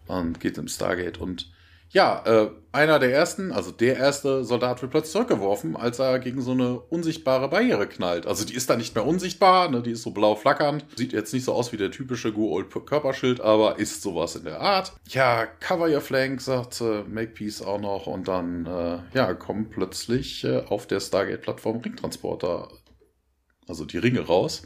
und geht im Stargate und ja, äh, einer der ersten, also der erste Soldat wird plötzlich zurückgeworfen, als er gegen so eine unsichtbare Barriere knallt. Also die ist da nicht mehr unsichtbar, ne, die ist so blau flackernd. Sieht jetzt nicht so aus wie der typische Go-Old Körperschild, aber ist sowas in der Art. Ja, cover your flank, sagt äh, Makepeace auch noch. Und dann, äh, ja, kommen plötzlich äh, auf der Stargate-Plattform Ringtransporter, also die Ringe raus.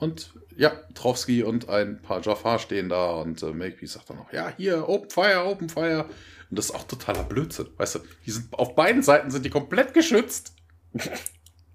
Und ja, Trowski und ein paar Jafar stehen da und äh, Makepeace sagt dann noch, ja, hier, Open Fire, Open Fire. Und das ist auch totaler Blödsinn. Weißt du, die sind, auf beiden Seiten sind die komplett geschützt.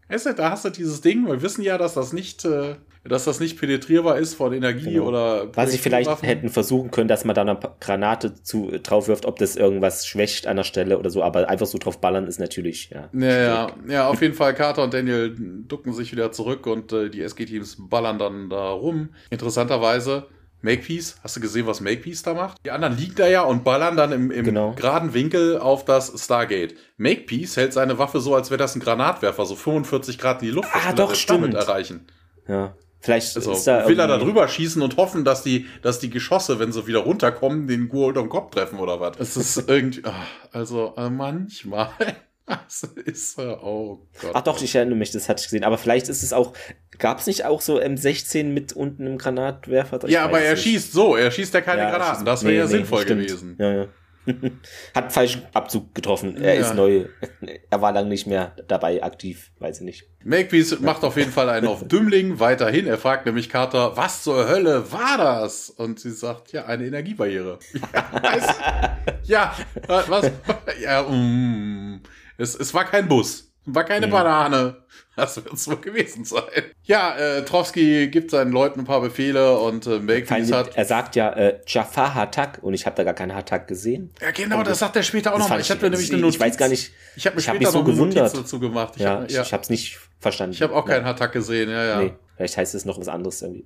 weißt du, da hast du dieses Ding, wir wissen ja, dass das nicht, äh, dass das nicht penetrierbar ist von Energie genau. oder. Was sie vielleicht hätten versuchen können, dass man da eine Granate zu, drauf wirft, ob das irgendwas schwächt an der Stelle oder so, aber einfach so drauf ballern ist natürlich, ja. Ja, ja, ja, auf jeden Fall, Carter und Daniel ducken sich wieder zurück und äh, die SG-Teams ballern dann da rum. Interessanterweise Makepeace, hast du gesehen, was Makepeace da macht? Die anderen liegen da ja und ballern dann im, im genau. geraden Winkel auf das Stargate. Makepeace hält seine Waffe so, als wäre das ein Granatwerfer, so 45 Grad in die Luft. Ah, doch, stimmt. damit erreichen. Ja. Vielleicht also, da will er da drüber schießen und hoffen, dass die, dass die Geschosse, wenn sie wieder runterkommen, den Gurt am Kopf treffen oder was. Es ist irgendwie, ach, also äh, manchmal. Das ist er, oh Gott. Ach doch, ich erinnere mich, das hatte ich gesehen. Aber vielleicht ist es auch, gab es nicht auch so M16 mit unten im Granatwerfer? ja, aber er nicht. schießt so, er schießt ja keine ja, Granaten. Das wäre nee, ja nee, sinnvoll stimmt. gewesen. Ja, ja. Hat falschen Abzug getroffen. Er ja. ist neu. Er war lange nicht mehr dabei aktiv, weiß ich nicht. Makepeace macht auf jeden Fall einen auf Dümmling weiterhin. Er fragt nämlich Carter, was zur Hölle war das? Und sie sagt, ja, eine Energiebarriere. ja, was? Ja, mm, es, es war kein Bus. War keine hm. Banane. Das wird es wohl gewesen sein. Ja, äh, Trowski gibt seinen Leuten ein paar Befehle und äh, Makepeace hat. Er sagt ja äh, Jafar Hatak und ich habe da gar keinen Hatak gesehen. Ja, genau, das sagt er später auch nochmal. Ich habe mir nämlich eine Notiz. Ich weiß gar nicht. Ich habe mir später hab so noch gewundert. Notiz dazu gemacht. Ich ja, hab, ja. ich habe es nicht verstanden. Ich habe auch keinen Hatak gesehen, ja, ja. Nee, vielleicht heißt es noch was anderes irgendwie.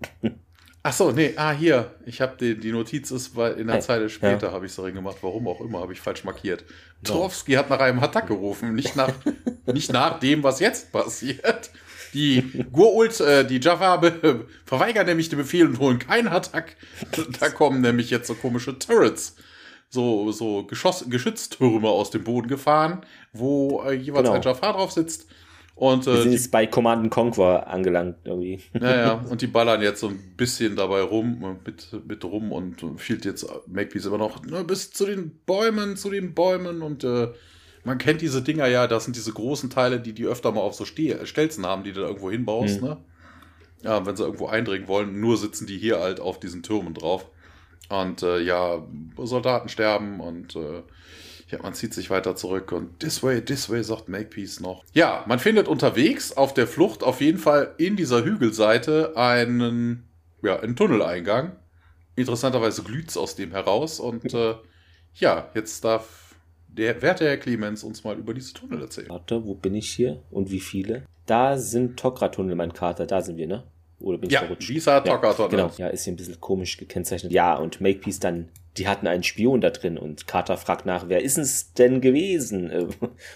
Ach so, nee, ah, hier. Ich habe die, die Notiz ist weil in der hey, Zeile später ja. habe ich so gemacht. Warum auch immer, habe ich falsch markiert. Trowski hat nach einem Hatak gerufen, nicht nach, nicht nach dem, was jetzt passiert. Die Gurult, äh, die Java verweigern nämlich den Befehl und holen keinen Hatak. Da kommen nämlich jetzt so komische Turrets. So, so Geschoss, Geschütztürme aus dem Boden gefahren, wo äh, jeweils genau. ein Jafar drauf sitzt. Und, äh, Wir sind jetzt bei Command Conquer angelangt irgendwie. Naja, und die ballern jetzt so ein bisschen dabei rum, mit, mit rum und fehlt jetzt Makepeace immer noch ne, bis zu den Bäumen, zu den Bäumen und äh, man kennt diese Dinger ja, das sind diese großen Teile, die die öfter mal auf so Stelzen haben, die du da irgendwo hinbaust, mhm. ne? Ja, wenn sie irgendwo eindringen wollen, nur sitzen die hier halt auf diesen Türmen drauf. Und äh, ja, Soldaten sterben und äh, ja, man zieht sich weiter zurück und this way, this way, sagt Makepeace noch. Ja, man findet unterwegs auf der Flucht auf jeden Fall in dieser Hügelseite einen, ja, einen Tunneleingang. Interessanterweise glüht es aus dem heraus und äh, ja, jetzt darf der werte Herr Clemens uns mal über diese Tunnel erzählen. Warte, wo bin ich hier und wie viele? Da sind Tokra-Tunnel, mein Kater, da sind wir, ne? Oder bin ich ja, verrutscht? Visa Tokra-Tunnel. Ja, genau, ja, ist hier ein bisschen komisch gekennzeichnet. Ja, und Makepeace dann die hatten einen Spion da drin und Carter fragt nach, wer ist es denn gewesen?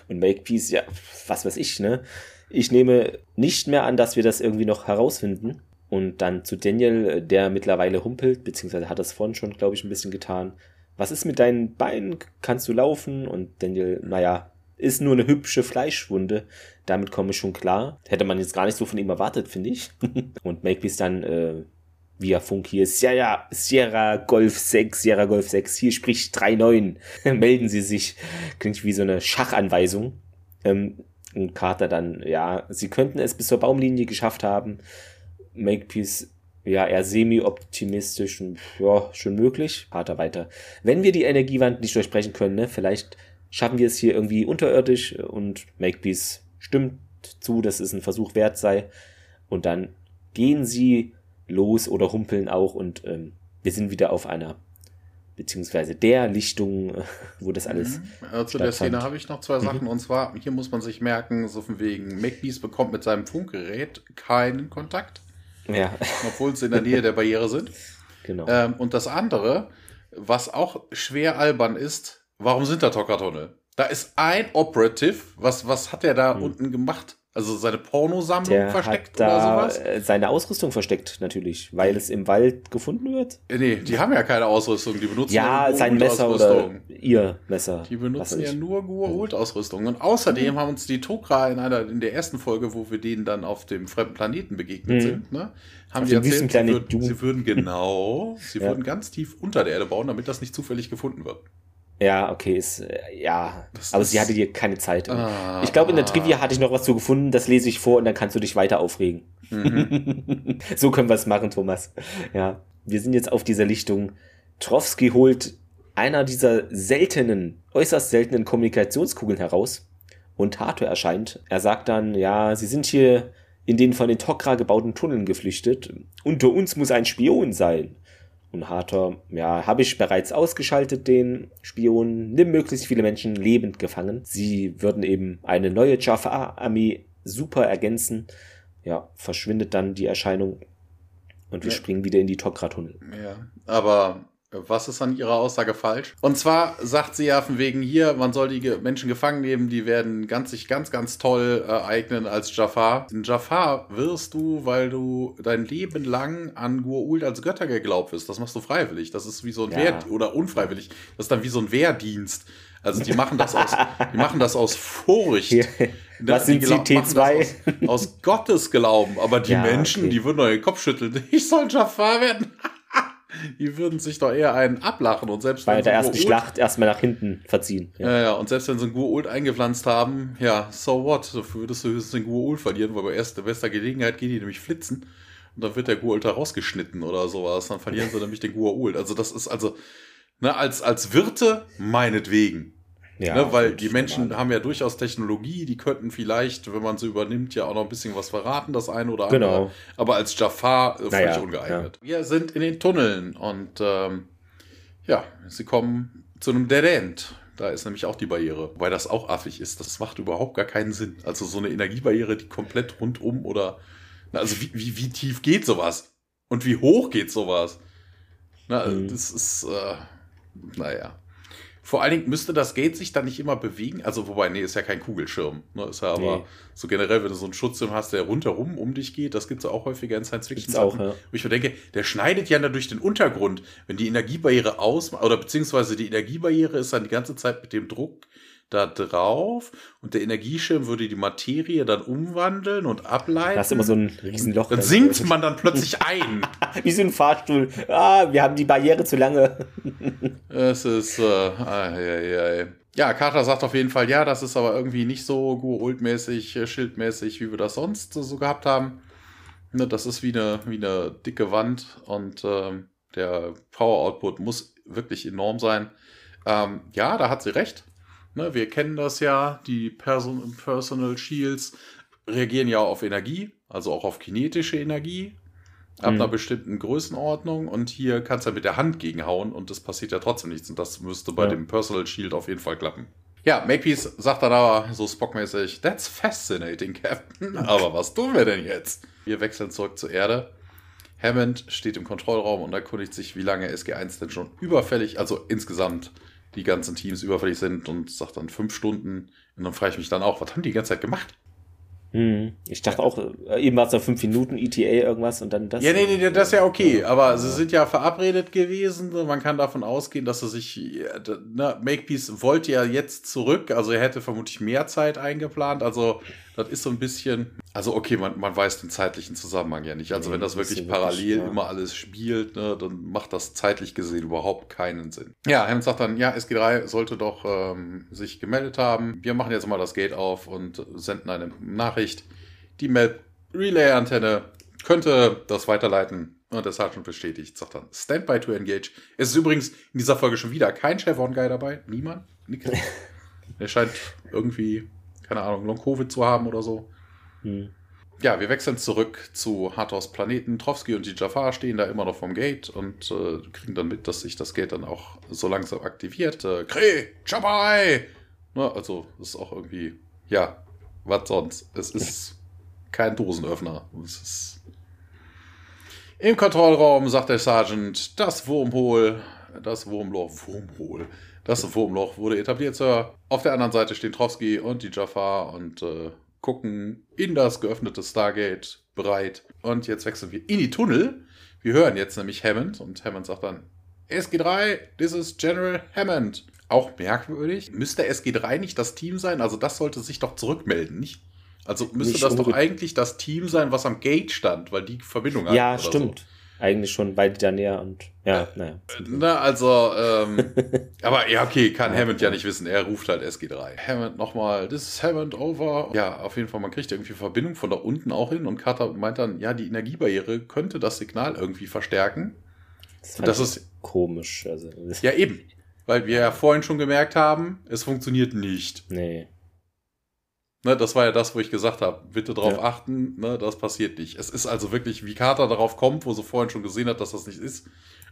Und Makepeace, ja, was weiß ich, ne? Ich nehme nicht mehr an, dass wir das irgendwie noch herausfinden. Und dann zu Daniel, der mittlerweile humpelt, beziehungsweise hat das vorhin schon, glaube ich, ein bisschen getan. Was ist mit deinen Beinen? Kannst du laufen? Und Daniel, naja, ist nur eine hübsche Fleischwunde. Damit komme ich schon klar. Hätte man jetzt gar nicht so von ihm erwartet, finde ich. und Makepeace dann, äh, via Funk hier, Sierra, Sierra Golf 6, Sierra Golf 6, hier spricht 39, melden Sie sich. Klingt wie so eine Schachanweisung. Ähm, und Carter dann, ja, Sie könnten es bis zur Baumlinie geschafft haben. Makepeace, ja, eher semi-optimistisch und ja, schon möglich. Carter weiter. Wenn wir die Energiewand nicht durchbrechen können, ne, vielleicht schaffen wir es hier irgendwie unterirdisch und Makepeace stimmt zu, dass es ein Versuch wert sei. Und dann gehen sie los oder humpeln auch und ähm, wir sind wieder auf einer beziehungsweise der Lichtung, wo das alles. Mhm. Zu der Szene habe ich noch zwei Sachen. Mhm. Und zwar, hier muss man sich merken, so von wegen, Macbees bekommt mit seinem Funkgerät keinen Kontakt. Ja. Obwohl sie in der Nähe der Barriere sind. Genau. Ähm, und das andere, was auch schwer albern ist, warum sind da Tockertunnel? Da ist ein Operative, was, was hat der da mhm. unten gemacht? Also seine Pornosammlung der versteckt oder sowas? Seine Ausrüstung versteckt natürlich, weil es im Wald gefunden wird. Äh, nee, die haben ja keine Ausrüstung, die benutzen ja sein Messer oder ihr Messer. Die benutzen ja nur Goa'uld-Ausrüstung. Und außerdem mhm. haben uns die Tokra in einer in der ersten Folge, wo wir denen dann auf dem fremden Planeten begegnet mhm. sind, ne, haben auf die erzählt, sie würden, sie würden genau, sie ja. würden ganz tief unter der Erde bauen, damit das nicht zufällig gefunden wird. Ja, okay, ist, äh, ja. Das aber sie hatte dir keine Zeit. Ah, ich glaube, in der Trivia hatte ich noch was zu gefunden, das lese ich vor und dann kannst du dich weiter aufregen. Mhm. so können wir es machen, Thomas. Ja. Wir sind jetzt auf dieser Lichtung. Trowski holt einer dieser seltenen, äußerst seltenen Kommunikationskugeln heraus und Tato erscheint. Er sagt dann, ja, sie sind hier in den von den Tok'ra gebauten Tunneln geflüchtet. Unter uns muss ein Spion sein. Und Hathor, ja, habe ich bereits ausgeschaltet, den Spion, nimm möglichst viele Menschen lebend gefangen. Sie würden eben eine neue Jafar-Armee super ergänzen. Ja, verschwindet dann die Erscheinung und wir ja. springen wieder in die Tokra-Tunnel. Ja, aber Was ist an ihrer Aussage falsch? Und zwar sagt sie ja von wegen hier, man soll die Menschen gefangen nehmen, die werden ganz, sich ganz, ganz toll äh, eignen als Jafar. In Jafar wirst du, weil du dein Leben lang an Gua'uld als Götter geglaubt wirst. Das machst du freiwillig. Das ist wie so ein ja. Wehr, oder unfreiwillig. Das ist dann wie so ein Wehrdienst. Also die machen das aus, die machen das aus Furcht. Hier. Was die sind sie, T2? Aus, aus Gottes Glauben. Aber die ja, Menschen, okay. die würden doch den Kopf schütteln. Ich soll Jafar werden. Die würden sich doch eher einen ablachen und selbst bei der so ersten Schlacht erstmal nach hinten verziehen. Ja. ja, ja, und selbst wenn sie einen Gua'uld eingepflanzt haben, ja, so what? Dafür würdest du höchstens den Gua'uld verlieren, weil bei erster bester Gelegenheit gehen die nämlich flitzen und dann wird der Gua'uld da rausgeschnitten oder sowas. Dann verlieren sie nämlich den Gua'uld. Also das ist also, ne, als, als Wirte meinetwegen. Ja, ne, weil die Menschen normal. haben ja durchaus Technologie, die könnten vielleicht, wenn man sie übernimmt, ja auch noch ein bisschen was verraten, das eine oder andere. Genau. Aber als Jafar äh, völlig naja, ungeeignet. Ja. Wir sind in den Tunneln und ähm, ja, sie kommen zu einem Dead End. Da ist nämlich auch die Barriere. Wobei das auch affig ist. Das macht überhaupt gar keinen Sinn. Also so eine Energiebarriere, die komplett rundum oder. Also wie, wie, wie tief geht sowas? Und wie hoch geht sowas? Na, mhm. das ist. Äh, naja. Vor allen Dingen müsste das Gate sich dann nicht immer bewegen. Also, wobei, nee, ist ja kein Kugelschirm. Ne? Ist ja aber nee. so generell, wenn du so einen Schutzschirm hast, der rundherum um dich geht, das gibt es ja auch häufiger in Science Fiction. Auch, ja. Wo ich mir denke, der schneidet ja dann durch den Untergrund. Wenn die Energiebarriere aus, oder beziehungsweise die Energiebarriere ist dann die ganze Zeit mit dem Druck da drauf und der Energieschirm würde die Materie dann umwandeln und ableiten. Da ist immer so ein Riesenloch. Dann sinkt man dann plötzlich ein. Wie so ein Fahrstuhl. Ah, wir haben die Barriere zu lange. es ist, äh, ah, ja, ja, ja, Carter sagt auf jeden Fall, ja, das ist aber irgendwie nicht so Guold-mäßig, äh, schildmäßig, wie wir das sonst so gehabt haben. Ne, das ist wie eine, wie eine dicke Wand und ähm, der Power-Output muss wirklich enorm sein. Ähm, ja, da hat sie recht. Ne, wir kennen das ja, die Person Personal Shields reagieren ja auf Energie, also auch auf kinetische Energie, ab mhm. einer bestimmten Größenordnung. Und hier kannst du ja mit der Hand gegenhauen und es passiert ja trotzdem nichts. Und das müsste bei ja. dem Personal Shield auf jeden Fall klappen. Ja, Makepeace sagt dann aber so Spock-mäßig, that's fascinating, Captain. Aber was tun wir denn jetzt? Wir wechseln zurück zur Erde. Hammond steht im Kontrollraum und erkundigt sich, wie lange SG1 denn schon überfällig, also insgesamt die ganzen Teams überfällig sind und sagt dann fünf Stunden. Und dann frage ich mich dann auch, was haben die die ganze Zeit gemacht? Hm, ich dachte auch, äh, eben war es so fünf Minuten ETA irgendwas und dann das. Ja, nee, nee, das ist ja okay, aber sie sind ja verabredet gewesen. Man kann davon ausgehen, dass er sich, ne, Makepeace wollte ja jetzt zurück, also er hätte vermutlich mehr Zeit eingeplant. Also das ist so ein bisschen, also okay, man, man weiß den zeitlichen Zusammenhang ja nicht. Also nee, wenn das wirklich parallel wirklich, ja. immer alles spielt, ne, dann macht das zeitlich gesehen überhaupt keinen Sinn. Ja, Hammond sagt dann, ja, SG3 sollte doch ähm, sich gemeldet haben. Wir machen jetzt mal das Gate auf und senden eine Nachricht. Die Map Relay Antenne könnte das weiterleiten. Und der Sergeant bestätigt, sagt dann, Standby to engage. Es ist übrigens in dieser Folge schon wieder kein Chevron Guy dabei. Niemand? Nix. er scheint irgendwie keine Ahnung, Long-Covid zu haben oder so. Hm. Ja, wir wechseln zurück zu Hathors Planeten. Trowski und die Jafar stehen da immer noch vom Gate und äh, kriegen dann mit, dass sich das Gate dann auch so langsam aktiviert. Äh, Kree, Jabai! Ne, also, das ist auch irgendwie, ja, was sonst? Es ist kein Dosenöffner. Ist Im Kontrollraum sagt der Sergeant, das Wurmhol, das Wurmloch, Wurmhol, das Wurmloch wurde etabliert, Sir. Auf der anderen Seite stehen Trowski und die Jafar und äh, gucken in das geöffnete Stargate bereit. Und jetzt wechseln wir in die Tunnel. Wir hören jetzt nämlich Hammond und Hammond sagt dann, SG3, this is General Hammond. Auch merkwürdig. Müsste SG3 nicht das Team sein? Also das sollte sich doch zurückmelden, nicht? Also müsste nicht das doch eigentlich das Team sein, was am Gate stand, weil die Verbindung hat. Ja, stimmt. So. Eigentlich schon beide da näher und ja, naja. Na, also, ähm, aber ja, okay, kann Hammond ja nicht wissen. Er ruft halt SG3. Hammond nochmal, this is Hammond over. Ja, auf jeden Fall, man kriegt irgendwie Verbindung von da unten auch hin und Carter meint dann, ja, die Energiebarriere könnte das Signal irgendwie verstärken. Das, das ist komisch. Also. Ja, eben. Weil wir ja vorhin schon gemerkt haben, es funktioniert nicht. Nee. Ne, das war ja das, wo ich gesagt habe, bitte darauf ja. achten, ne, das passiert nicht. Es ist also wirklich, wie Carter darauf kommt, wo sie vorhin schon gesehen hat, dass das nicht ist.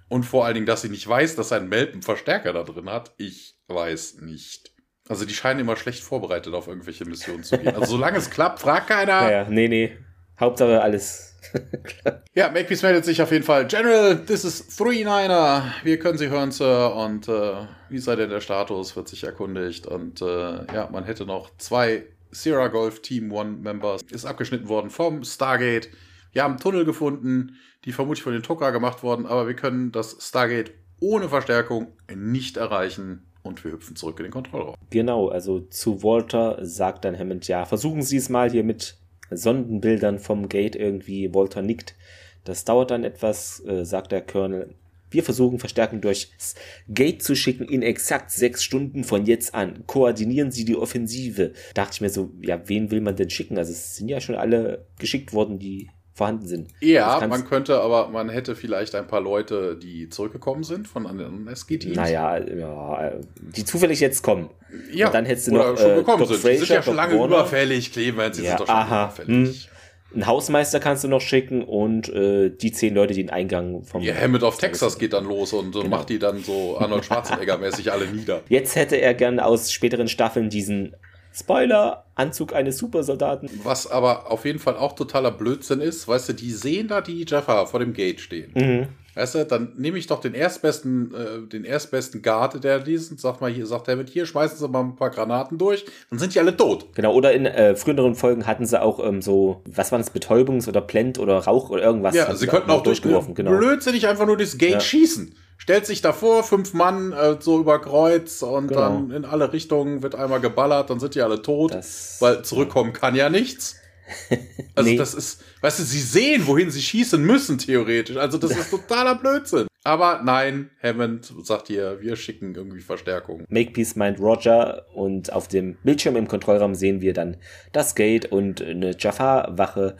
Und vor allen Dingen, dass sie nicht weiß, dass ein Melp einen Verstärker da drin hat. Ich weiß nicht. Also die scheinen immer schlecht vorbereitet auf irgendwelche Missionen zu gehen. Also solange es klappt, fragt keiner. Ja, ja, nee, nee. Hauptsache alles ja, Makepeace meldet sich auf jeden Fall. General, this is 3-9er. Wir können Sie hören, Sir. Und äh, wie sei denn der Status? Wird sich erkundigt. Und äh, ja, man hätte noch zwei Sierra Golf Team One Members. Ist abgeschnitten worden vom Stargate. Wir haben Tunnel gefunden, die vermutlich von den Tucker gemacht worden, aber wir können das Stargate ohne Verstärkung nicht erreichen und wir hüpfen zurück in den Kontrollraum. Genau, also zu Walter sagt dann Hammond, ja, versuchen Sie es mal hier mit Sondenbildern vom Gate irgendwie. Walter nickt. Das dauert dann etwas, äh, sagt der Colonel. Wir versuchen Verstärkung durchs Gate zu schicken in exakt sechs Stunden von jetzt an. Koordinieren Sie die Offensive. Dachte ich mir so, ja, wen will man denn schicken? Also es sind ja schon alle geschickt worden, die vorhanden sind. Ja, man könnte, aber man hätte vielleicht ein paar Leute, die zurückgekommen sind von anderen SG-Teams. Naja, ja, die zufällig jetzt kommen. Ja, Und dann hättest du oder noch schon äh, gekommen Doc sind. Fraser, die sind ja schon Doc lange Warner. überfällig, Clemens, sie Ja, sind doch schon aha, überfällig. Ein Hausmeister kannst du noch schicken und äh, die zehn Leute, die den Eingang vom. Ja, Hammond of Texas geht dann los und äh, Genau. macht die dann so Arnold Schwarzenegger-mäßig alle nieder. Jetzt hätte er gern aus späteren Staffeln diesen Spoiler, Anzug eines Supersoldaten. Was aber auf jeden Fall auch totaler Blödsinn ist, weißt du, die sehen da die Jaffa vor dem Gate stehen. Mhm. Weißt du, dann nehme ich doch den erstbesten, äh, den erstbesten Guard, der diesen, sag mal hier, sagt er mit hier, schmeißen Sie mal ein paar Granaten durch, dann sind die alle tot. Genau, oder in äh, früheren Folgen hatten sie auch ähm, so, was waren das, Betäubungs- oder Blend- oder Rauch oder irgendwas. Ja, sie könnten auch durch durchgeworfen, genau. blödsinnig einfach nur das Gate Ja. schießen. Stellt sich davor, fünf Mann äh, so über Kreuz und Genau. dann in alle Richtungen wird einmal geballert, dann sind die alle tot, Das- weil zurückkommen kann ja nichts. Also Nee. das ist, weißt du, sie sehen, wohin sie schießen müssen, theoretisch. Also das ist totaler Blödsinn. Aber nein, Hammond sagt hier, wir schicken irgendwie Verstärkung. Makepeace meint Roger und auf dem Bildschirm im Kontrollraum sehen wir dann das Gate und eine Jafar-Wache.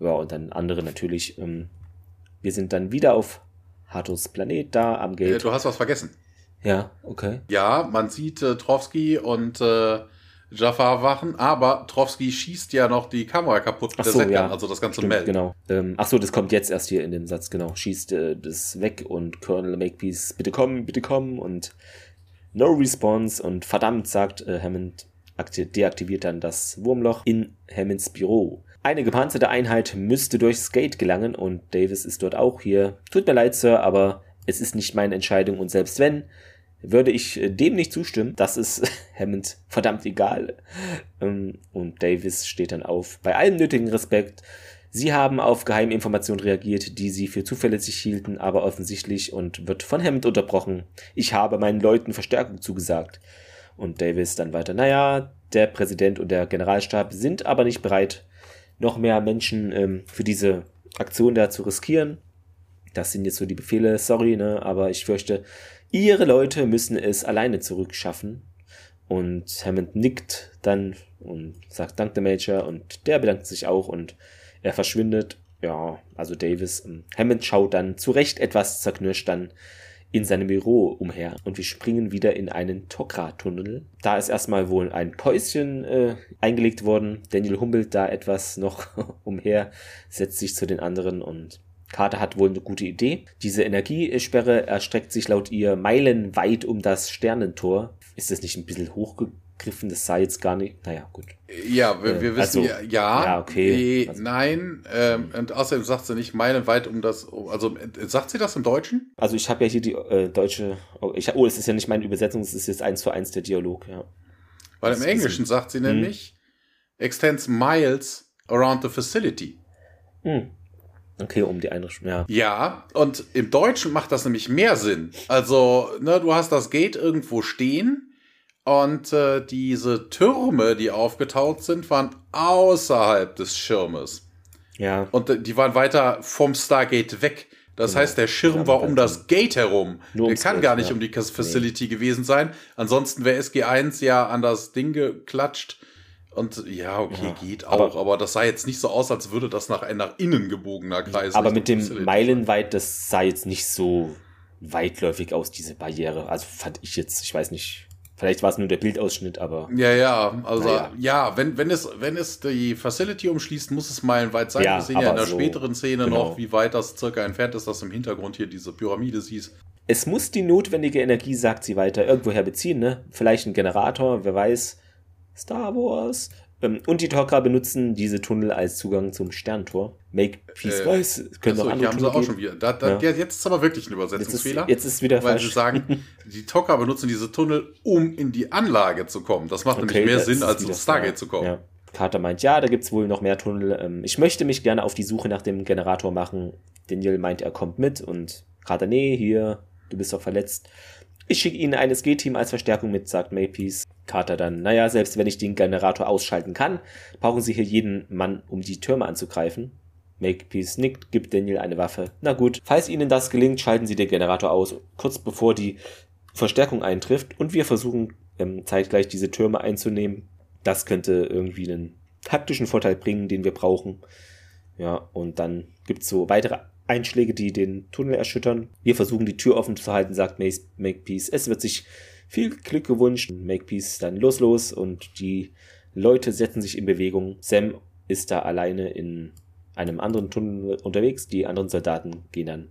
Ja, und dann andere natürlich. Ähm, wir sind dann wieder auf Hatos Planet da am Äh, Gate. du hast was vergessen. Ja, okay. Ja, man sieht äh, Trowski und äh, Jafar wachen, aber Trowski schießt ja noch die Kamera kaputt mit Ach der so, Setgun, ja. also das ganze Stimmt, Meld. genau. Ähm, ach so, das kommt jetzt erst hier in dem Satz, genau. Schießt äh, das weg und Colonel Makepeace, bitte komm, bitte komm und no response und verdammt, sagt äh, Hammond, akti- deaktiviert dann das Wurmloch in Hammonds Büro. Eine gepanzerte Einheit müsste durchs Gate gelangen und Davis ist dort auch hier. Tut mir leid, Sir, aber es ist nicht meine Entscheidung und selbst wenn, würde ich äh, dem nicht zustimmen. Das ist Hammond verdammt egal. Ähm, Und Davis steht dann auf. Bei allem nötigen Respekt. Sie haben auf Geheiminformationen reagiert, die sie für zuverlässig hielten, aber offensichtlich und wird von Hammond unterbrochen. Ich habe meinen Leuten Verstärkung zugesagt. Und Davis dann weiter. Naja, der Präsident und der Generalstab sind aber nicht bereit, noch mehr Menschen ähm, für diese Aktion da zu riskieren. Das sind jetzt so die Befehle, sorry, ne, aber ich fürchte, ihre Leute müssen es alleine zurückschaffen. Und Hammond nickt dann und sagt Dank der Major und der bedankt sich auch und er verschwindet. Ja, also Davis. ähm, Hammond schaut dann zu Recht etwas zerknirscht dann in seinem Büro umher und wir springen wieder in einen Tokra-Tunnel. Da ist erstmal wohl ein Päuschen äh, eingelegt worden. Daniel humpelt da etwas noch umher, setzt sich zu den anderen und Carter hat wohl eine gute Idee. Diese Energiesperre erstreckt sich laut ihr meilenweit um das Sternentor. Ist das nicht ein bisschen hochgegriffen? Das sei jetzt gar nicht. Naja, gut. Ja, wir, wir Äh, wissen also, ja, ja, ja, okay. eh, Also- nein, ähm, und außerdem sagt sie nicht meilenweit um das, also äh, sagt sie das im Deutschen? Also ich habe ja hier die äh, deutsche. Oh, ich, oh, es ist ja nicht meine Übersetzung, es ist jetzt eins zu eins der Dialog, ja. Weil Das im Englischen sagt sie Hm. nämlich, extends miles around the facility. Hm. Okay, um die Einrichtung, ja. Ja, und im Deutschen macht das nämlich mehr Sinn. Also, ne, du hast das Gate irgendwo stehen und äh, diese Türme, die aufgetaucht sind, waren außerhalb des Schirmes. Ja, Und äh, die waren weiter vom Stargate weg. Das Genau. heißt, der Schirm Ja, war um das Gate herum. Nur der kann gar nicht ja. um die Facility gewesen sein. Ansonsten wäre SG1 ja an das Ding geklatscht. Und ja, okay, Ja, geht aber- auch. Aber, das sah jetzt nicht so aus, als würde das nach ein nach innen gebogener Kreis aber mit dem. Meilenweit, das sah jetzt nicht so weitläufig aus, diese Barriere. Also fand ich jetzt, ich weiß nicht, vielleicht war es nur der Bildausschnitt, aber Ja, ja, also Naja. ja, wenn, wenn, es, wenn es die Facility umschließt, muss es meilenweit sein. Ja, Wir sehen ja in aber der so, späteren Szene genau. noch, wie weit das circa entfernt ist, dass im Hintergrund hier diese Pyramide siehst. es muss die notwendige Energie, sagt sie weiter, irgendwoher beziehen, ne? Vielleicht ein Generator, wer weiß. Star Wars. Ähm, und die Tok'ra benutzen diese Tunnel als Zugang zum Sterntor. Make Peace äh, Weiß. Können achso, andere haben sie auch schon wieder. Da, da, ja. Jetzt ist aber wirklich ein Übersetzungsfehler. Jetzt ist, jetzt ist wieder weil falsch. sie sagen, die Tok'ra benutzen diese Tunnel, um in die Anlage zu kommen. Das macht okay, nämlich mehr Sinn, als ins Stargate zu kommen. Ja. Carter meint, ja, da gibt es wohl noch mehr Tunnel. Ähm, ich möchte mich gerne auf die Suche nach dem Generator machen. Daniel meint, er kommt mit und Carter, nee, hier, du bist doch verletzt. Ich schicke Ihnen ein SG-Team als Verstärkung mit, sagt Mapeace. Carter dann, naja, selbst wenn ich den Generator ausschalten kann, brauchen Sie hier jeden Mann, um die Türme anzugreifen. Makepeace nickt, gibt Daniel eine Waffe. Na gut, falls Ihnen das gelingt, schalten Sie den Generator aus, kurz bevor die Verstärkung eintrifft und wir versuchen ähm, zeitgleich diese Türme einzunehmen. Das könnte irgendwie einen taktischen Vorteil bringen, den wir brauchen. Ja, und dann gibt's so weitere Einschläge, die den Tunnel erschüttern. Wir versuchen die Tür offen zu halten, sagt Makepeace. Es wird sich viel Glück gewünscht. Makepeace dann los, los und die Leute setzen sich in Bewegung. Sam ist da alleine in einem anderen Tunnel unterwegs. Die anderen Soldaten gehen dann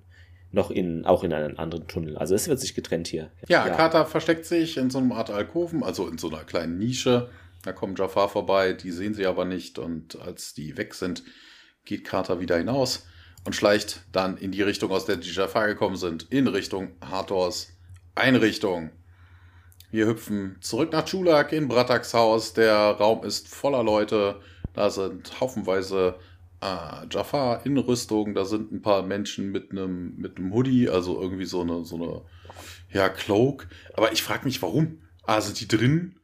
noch in, auch in einen anderen Tunnel. Also es wird sich getrennt hier. Ja, ja. Carter versteckt sich in so einer Art Alkoven, also in so einer kleinen Nische. Da kommt Jafar vorbei, die sehen sie aber nicht. Und als die weg sind, geht Carter wieder hinaus und schleicht dann in die Richtung, aus der die Jafar gekommen sind, in Richtung Hathors Einrichtung. Wir hüpfen zurück nach Chulak in Brataks Haus. Der Raum ist voller Leute. Da sind haufenweise äh, Jafar in Rüstung. Da sind ein paar Menschen mit einem mit einem Hoodie, also irgendwie so eine so eine ja Cloak. Aber ich frage mich, warum? Also die drin?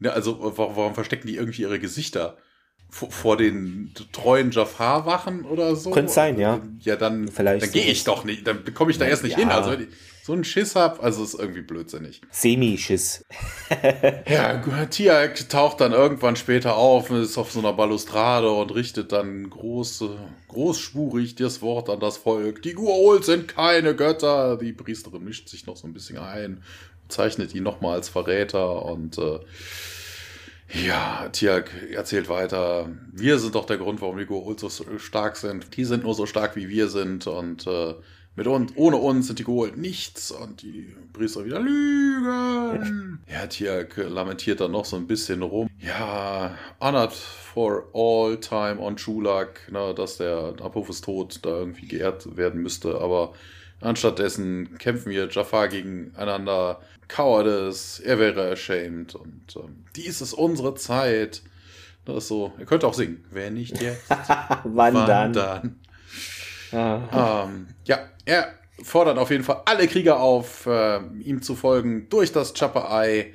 Ja, also warum verstecken die irgendwie ihre Gesichter? vor den treuen Jafar-Wachen oder so? Könnte sein, ja. Ja, dann, Vielleicht dann gehe ich doch nicht, dann komme ich da erst nicht ja. hin. Also wenn ich so einen Schiss habe, also ist irgendwie blödsinnig. Semi-Schiss. ja, Tia taucht dann irgendwann später auf, ist auf so einer Balustrade und richtet dann große, großspurig das Wort an das Volk. Die Gua'uld sind keine Götter. Die Priesterin mischt sich noch so ein bisschen ein, zeichnet ihn nochmal als Verräter und äh, ja, Tiag erzählt weiter, wir sind doch der Grund, warum die Goa'uld so stark sind. Die sind nur so stark, wie wir sind und äh, mit uns, ohne uns sind die Goa'uld nichts und die Priester wieder lügen. Ja, Tiag lamentiert dann noch so ein bisschen rum. Ja, honored for all time on Chulak, na, dass der Apophis Tod da irgendwie geehrt werden müsste, aber anstattdessen kämpfen wir Jafar gegeneinander Cowardice, er wäre ashamed und ähm, dies ist unsere Zeit. Das ist so, ihr könnt auch singen. Wer nicht jetzt? wann, wann, dann? dann? Ah. Ähm, ja, er fordert auf jeden Fall alle Krieger auf, äh, ihm zu folgen durch das Chopper Eye.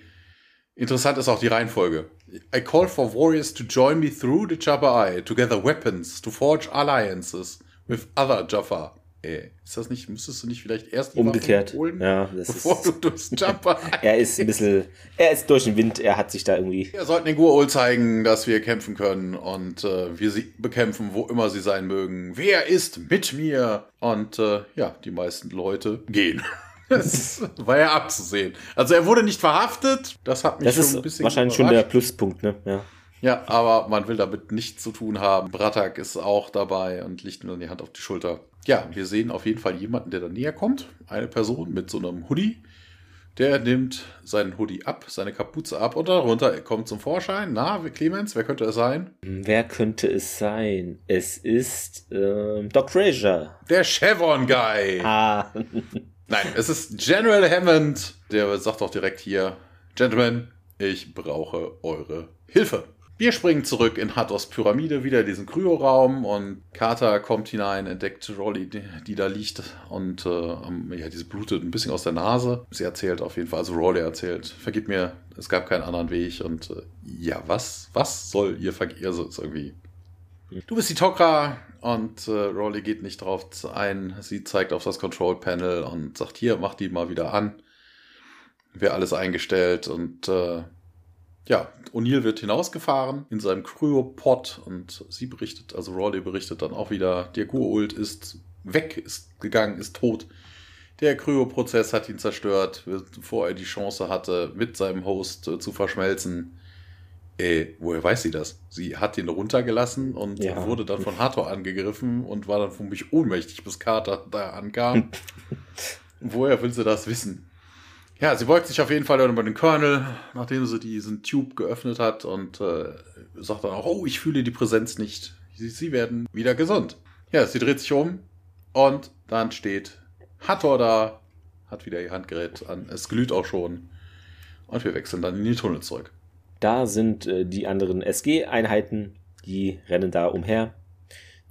Interessant ist auch die Reihenfolge. I call for warriors to join me through the Chopper Eye, together weapons, to forge alliances with other Jaffa. Ey, ist das nicht, müsstest du nicht vielleicht erst die Umgekehrt. holen, ja, das bevor ist, du durchs Jumper Er ist ein bisschen, er ist durch den Wind, er hat sich da irgendwie. Wir sollten den Gua'ul zeigen, dass wir kämpfen können und äh, wir sie bekämpfen, wo immer sie sein mögen. Wer ist mit mir? Und äh, ja, die meisten Leute gehen. Das war ja abzusehen. Also er wurde nicht verhaftet. Das hat mich das schon ein bisschen. Wahrscheinlich überrascht. schon der Pluspunkt, ne? Ja. Ja, aber man will damit nichts zu tun haben. Bratak ist auch dabei und legt mir dann die Hand auf die Schulter. Ja, wir sehen auf jeden Fall jemanden, der da näher kommt. Eine Person mit so einem Hoodie. Der nimmt seinen Hoodie ab, seine Kapuze ab und darunter kommt zum Vorschein. Na, Clemens, wer könnte es sein? Wer könnte es sein? Es ist ähm, Doc Fraser. Der Chevron Guy. Ah. Nein, es ist General Hammond. Der sagt auch direkt hier, Gentlemen, ich brauche eure Hilfe. Wir springen zurück in Hathors Pyramide, wieder in diesen Kryoraum und Carter kommt hinein, entdeckt Rolly, die, da liegt und äh, ja, diese blutet ein bisschen aus der Nase. Sie erzählt auf jeden Fall, also Rolly erzählt, vergib mir, es gab keinen anderen Weg und äh, ja, was, was soll ihr vergeben? Also ist irgendwie. Du bist die Tokra und äh, Rolly geht nicht drauf ein. Sie zeigt auf das Control Panel und sagt, hier, mach die mal wieder an. Wäre alles eingestellt und äh, ja, O'Neill wird hinausgefahren in seinem Cryopod und sie berichtet, also Rawley berichtet dann auch wieder, der Gua'uld ist weg, ist gegangen, ist tot. Der Kryoprozess hat ihn zerstört, bevor er die Chance hatte, mit seinem Host äh, zu verschmelzen. Äh, woher weiß sie das? Sie hat ihn runtergelassen und ja. wurde dann von Hathor angegriffen und war dann für mich ohnmächtig, bis Carter da ankam. woher will sie das wissen? Ja, sie beugt sich auf jeden Fall über den Colonel, nachdem sie diesen Tube geöffnet hat und äh, sagt dann auch, oh, ich fühle die Präsenz nicht. Sie, sie werden wieder gesund. Ja, sie dreht sich um und dann steht Hathor da, hat wieder ihr Handgerät an. Es glüht auch schon. Und wir wechseln dann in die Tunnel zurück. Da sind äh, die anderen SG-Einheiten, die rennen da umher.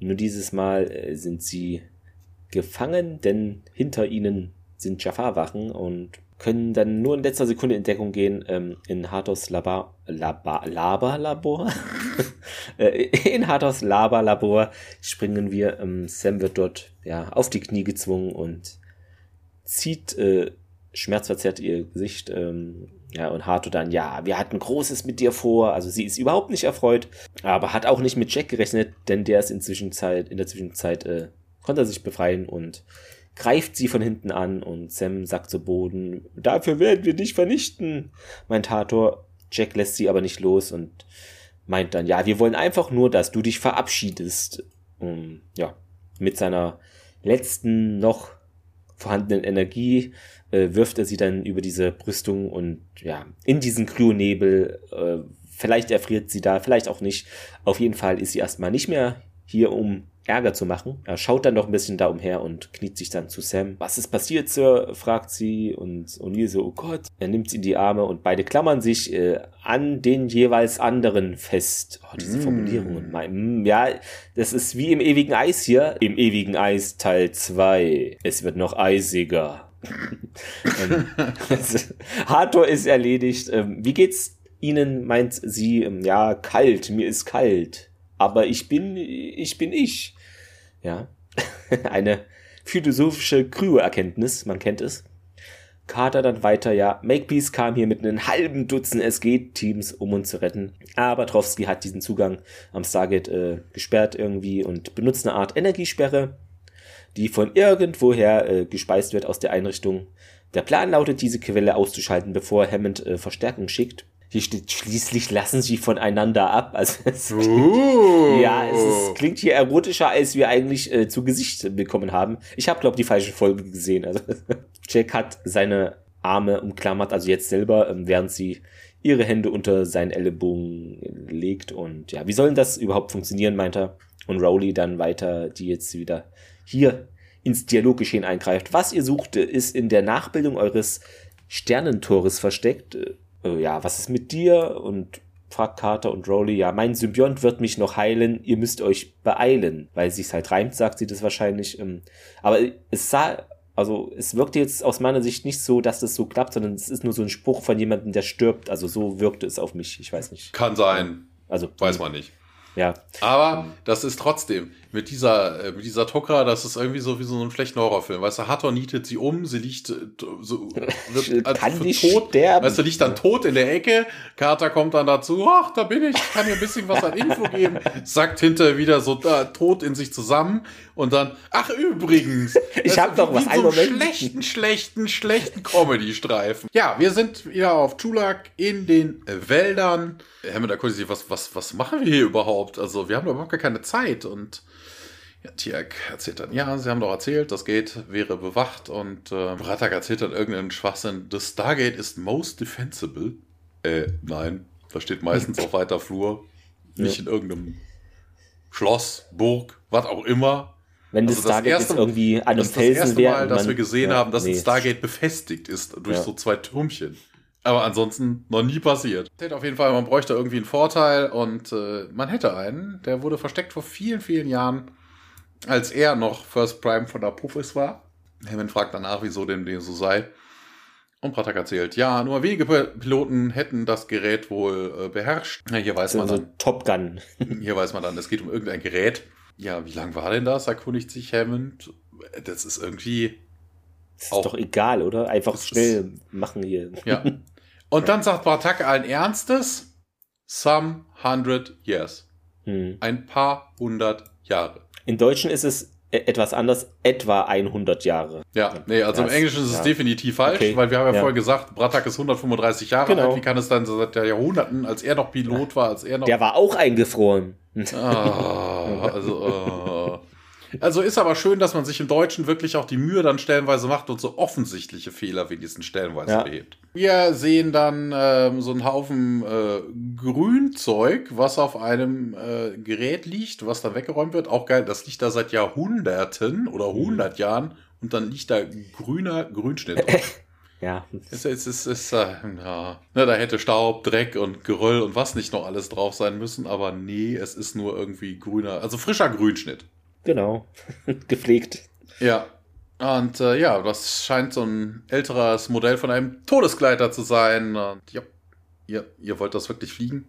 Nur dieses Mal äh, sind sie gefangen, denn hinter ihnen sind Jafar-Wachen und können dann nur in letzter Sekunde in Deckung gehen ähm, in Hathors Laba, Laba, Laba-Labor. Äh, in Hathors Laba-Labor springen wir. Ähm, Sam wird dort ja, auf die Knie gezwungen und zieht äh, schmerzverzerrt ihr Gesicht. Ähm, ja, und Hato dann, ja, wir hatten Großes mit dir vor. Also sie ist überhaupt nicht erfreut, aber hat auch nicht mit Jack gerechnet, denn der ist in, Zwischenzeit, in der Zwischenzeit, äh, konnte er sich befreien und greift sie von hinten an und Sam sagt zu Boden, dafür werden wir dich vernichten, meint Hathor. Jack lässt sie aber nicht los und meint dann, ja, wir wollen einfach nur, dass du dich verabschiedest. Und, ja, mit seiner letzten noch vorhandenen Energie äh, wirft er sie dann über diese Brüstung und ja, in diesen Kryonebel. Äh, vielleicht erfriert sie da, vielleicht auch nicht. Auf jeden Fall ist sie erstmal nicht mehr hier, um Ärger zu machen. Er schaut dann noch ein bisschen da umher und kniet sich dann zu Sam. Was ist passiert, Sir? fragt sie und O'Neill so, oh Gott. Er nimmt sie in die Arme und beide klammern sich äh, an den jeweils anderen fest. Oh, diese mm. Formulierungen. Mein, mm, ja, das ist wie im ewigen Eis hier. Im ewigen Eis Teil 2. Es wird noch eisiger. Hathor ist erledigt. Ähm, wie geht's Ihnen, meint sie, ähm, ja, kalt, mir ist kalt. Aber ich bin, ich bin ich. Ja. Eine philosophische Kryo-Erkenntnis, man kennt es. Carter dann weiter, ja, Makepeace kam hier mit einem halben Dutzend SG-Teams, um uns zu retten. Aber Trowski hat diesen Zugang am Stargate äh, gesperrt irgendwie und benutzt eine Art Energiesperre, die von irgendwoher äh, gespeist wird aus der Einrichtung. Der Plan lautet, diese Quelle auszuschalten, bevor Hammond äh, Verstärkung schickt. Hier steht, schließlich lassen sie voneinander ab. Also es uh. klingt, ja, es ist, klingt hier erotischer, als wir eigentlich äh, zu Gesicht bekommen haben. Ich habe, glaube die falsche Folge gesehen. Also Jack hat seine Arme umklammert, also jetzt selber, ähm, während sie ihre Hände unter seinen Ellenbogen legt. Und ja, wie soll denn das überhaupt funktionieren, meint er. Und Rowley dann weiter, die jetzt wieder hier ins Dialoggeschehen eingreift. Was ihr sucht, ist in der Nachbildung eures Sternentores versteckt äh, ja, was ist mit dir? Und fragt Carter und Rowley, ja, mein Symbiont wird mich noch heilen, ihr müsst euch beeilen. Weil sie es halt reimt, sagt sie das wahrscheinlich. Ähm, aber es sah, also es wirkte jetzt aus meiner Sicht nicht so, dass das so klappt, sondern es ist nur so ein Spruch von jemandem, der stirbt. Also so wirkte es auf mich, ich weiß nicht. Kann sein. Also weiß man nicht. Ja. Aber das ist trotzdem mit dieser, äh, mit dieser Tokra, das ist irgendwie so wie so ein schlechter Horrorfilm. Weißt du, Hathor nietet sie um, sie liegt äh, so, wird kann nicht tot, sterben. weißt du, liegt dann tot in der Ecke. Carter kommt dann dazu, ach, da bin ich, kann dir ein bisschen was an Info geben. Sagt hinterher wieder so da, tot in sich zusammen und dann, ach übrigens. ich habe doch was, so einen schlechten, schlechten, schlechten Comedy-Streifen. Ja, wir sind wieder auf Tulak in den Wäldern. Erkundigt sich, was, was, was machen wir hier überhaupt? Also, wir haben überhaupt gar keine Zeit und ja, Tiak erzählt dann, ja, sie haben doch erzählt, das Gate wäre bewacht und äh, Bratak erzählt dann irgendeinen Schwachsinn. Das Stargate ist most defensible. Äh, nein, da steht meistens auf weiter Flur, nicht ja. in irgendeinem Schloss, Burg, was auch immer. Wenn das, also das Stargate erste, jetzt irgendwie an einem das Felsen wäre. Das erste Mal, dass wir gesehen ja, haben, dass nee. ein Stargate befestigt ist durch ja. so zwei Türmchen. Aber ansonsten noch nie passiert. Auf jeden Fall, man bräuchte irgendwie einen Vorteil und äh, man hätte einen. Der wurde versteckt vor vielen, vielen Jahren als er noch First Prime von Apophis war. Hammond fragt danach, wieso dem dem so sei. Und Pratak erzählt, ja, nur wenige Piloten hätten das Gerät wohl äh, beherrscht. Ja, hier weiß man dann. Top Gun. hier weiß man dann, es geht um irgendein Gerät. Ja, wie lang war denn das? Erkundigt sich Hammond. Das ist irgendwie. Das ist auch, doch egal, oder? Einfach schnell ist, machen hier. Ja. Und dann sagt Bartak allen Ernstes: Some hundred years. Hm. Ein paar hundert Jahre. In Deutschen ist es e- etwas anders, etwa 100 Jahre. Ja, nee, also das, im Englischen ist es ja. definitiv falsch, okay. weil wir haben ja, ja. vorher gesagt, Bratak ist 135 Jahre genau. alt. Wie kann es dann seit Jahrhunderten, als er noch Pilot war, als er noch. Der war auch eingefroren. Ah, also, uh. Also ist aber schön, dass man sich im Deutschen wirklich auch die Mühe dann stellenweise macht und so offensichtliche Fehler wenigstens stellenweise ja. behebt. Wir sehen dann ähm, so einen Haufen äh, Grünzeug, was auf einem äh, Gerät liegt, was dann weggeräumt wird. Auch geil, das liegt da seit Jahrhunderten oder hundert Jahren und dann liegt da grüner Grünschnitt drauf. Ja. Es, es, es, es, äh, ja. Ne, da hätte Staub, Dreck und Geröll und was nicht noch alles drauf sein müssen, aber nee, es ist nur irgendwie grüner, also frischer Grünschnitt. Genau. Gepflegt. Ja. Und äh, ja, das scheint so ein älteres Modell von einem Todesgleiter zu sein. Und ja, ihr, ihr wollt das wirklich fliegen?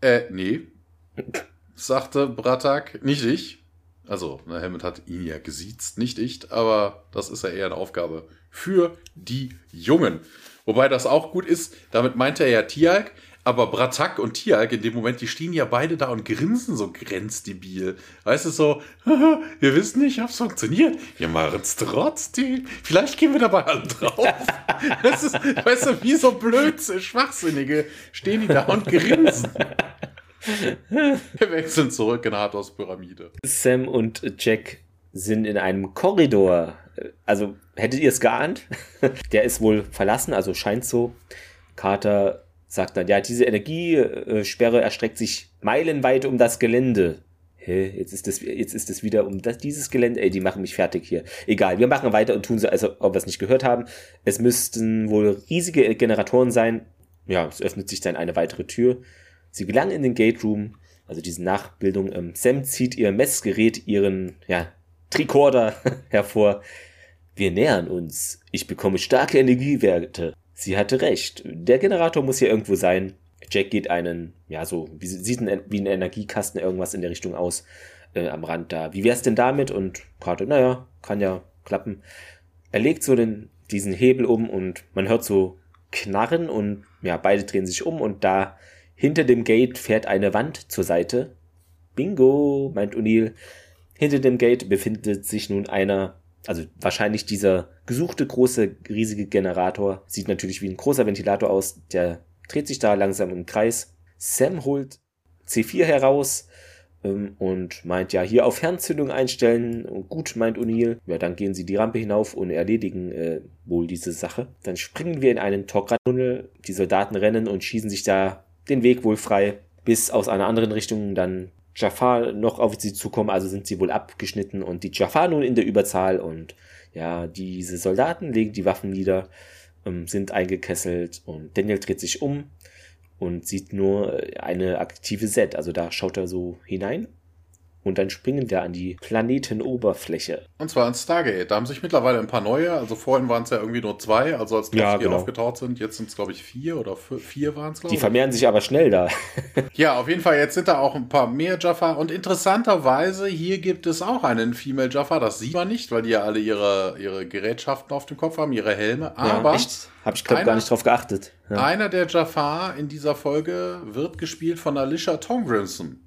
Äh, nee. sagte Bratak. Nicht ich. Also, na, Helmut hat ihn ja gesiezt, nicht ich, aber das ist ja eher eine Aufgabe für die Jungen. Wobei das auch gut ist, damit meint er ja Tialk, aber Bratak und Tialk in dem Moment, die stehen ja beide da und grinsen so grenzdebil. Weißt du, so, wir wissen nicht, ob es funktioniert. Wir machen es trotzdem. Vielleicht gehen wir dabei alle drauf. das ist, weißt du, wie so blöd, Schwachsinnige stehen die da und grinsen. Wir wechseln zurück in Hathors Pyramide. Sam und Jack sind in einem Korridor. Also, hättet ihr es geahnt? Der ist wohl verlassen, also scheint so. Carter sagt dann, ja, diese Energiesperre erstreckt sich meilenweit um das Gelände. Hä, jetzt ist das, jetzt ist es wieder um das, dieses Gelände. Ey, die machen mich fertig hier. Egal, wir machen weiter und tun so, als ob wir es nicht gehört haben. Es müssten wohl riesige Generatoren sein. Ja, es öffnet sich dann eine weitere Tür. Sie gelangen in den Gate Room, also diese Nachbildung. Ähm, Sam zieht ihr Messgerät, ihren, ja, Tricorder hervor. Wir nähern uns. Ich bekomme starke Energiewerte. Sie hatte recht. Der Generator muss hier irgendwo sein. Jack geht einen, ja, so, wie, sieht ein, wie ein Energiekasten irgendwas in der Richtung aus, äh, am Rand da. Wie wär's denn damit? Und Carter, naja, kann ja klappen. Er legt so den, diesen Hebel um und man hört so Knarren und ja, beide drehen sich um und da hinter dem Gate fährt eine Wand zur Seite. Bingo, meint O'Neill. Hinter dem Gate befindet sich nun einer also wahrscheinlich dieser gesuchte große, riesige Generator sieht natürlich wie ein großer Ventilator aus. Der dreht sich da langsam im Kreis. Sam holt C4 heraus ähm, und meint ja hier auf Fernzündung einstellen. Und gut, meint O'Neill. Ja, dann gehen sie die Rampe hinauf und erledigen äh, wohl diese Sache. Dann springen wir in einen Tokra-Tunnel. Die Soldaten rennen und schießen sich da den Weg wohl frei, bis aus einer anderen Richtung dann Jafar noch auf sie zukommen, also sind sie wohl abgeschnitten und die Jafar nun in der Überzahl und ja, diese Soldaten legen die Waffen nieder, ähm, sind eingekesselt und Daniel dreht sich um und sieht nur eine aktive Set, also da schaut er so hinein und dann springen wir an die Planetenoberfläche. Und zwar an Stargate. Da haben sich mittlerweile ein paar neue, also vorhin waren es ja irgendwie nur zwei, also als ja, genau. aufgetaucht sind, jetzt sind es glaube ich vier oder vier waren es glaube ich. Die vermehren sich aber schnell da. ja, auf jeden Fall, jetzt sind da auch ein paar mehr Jaffa und interessanterweise, hier gibt es auch einen Female Jaffa, das sieht man nicht, weil die ja alle ihre, ihre Gerätschaften auf dem Kopf haben, ihre Helme, aber... Ja, echt? Habe ich glaube gar nicht drauf geachtet. Ja. Einer der Jaffa in dieser Folge wird gespielt von Alicia Tomgrimson.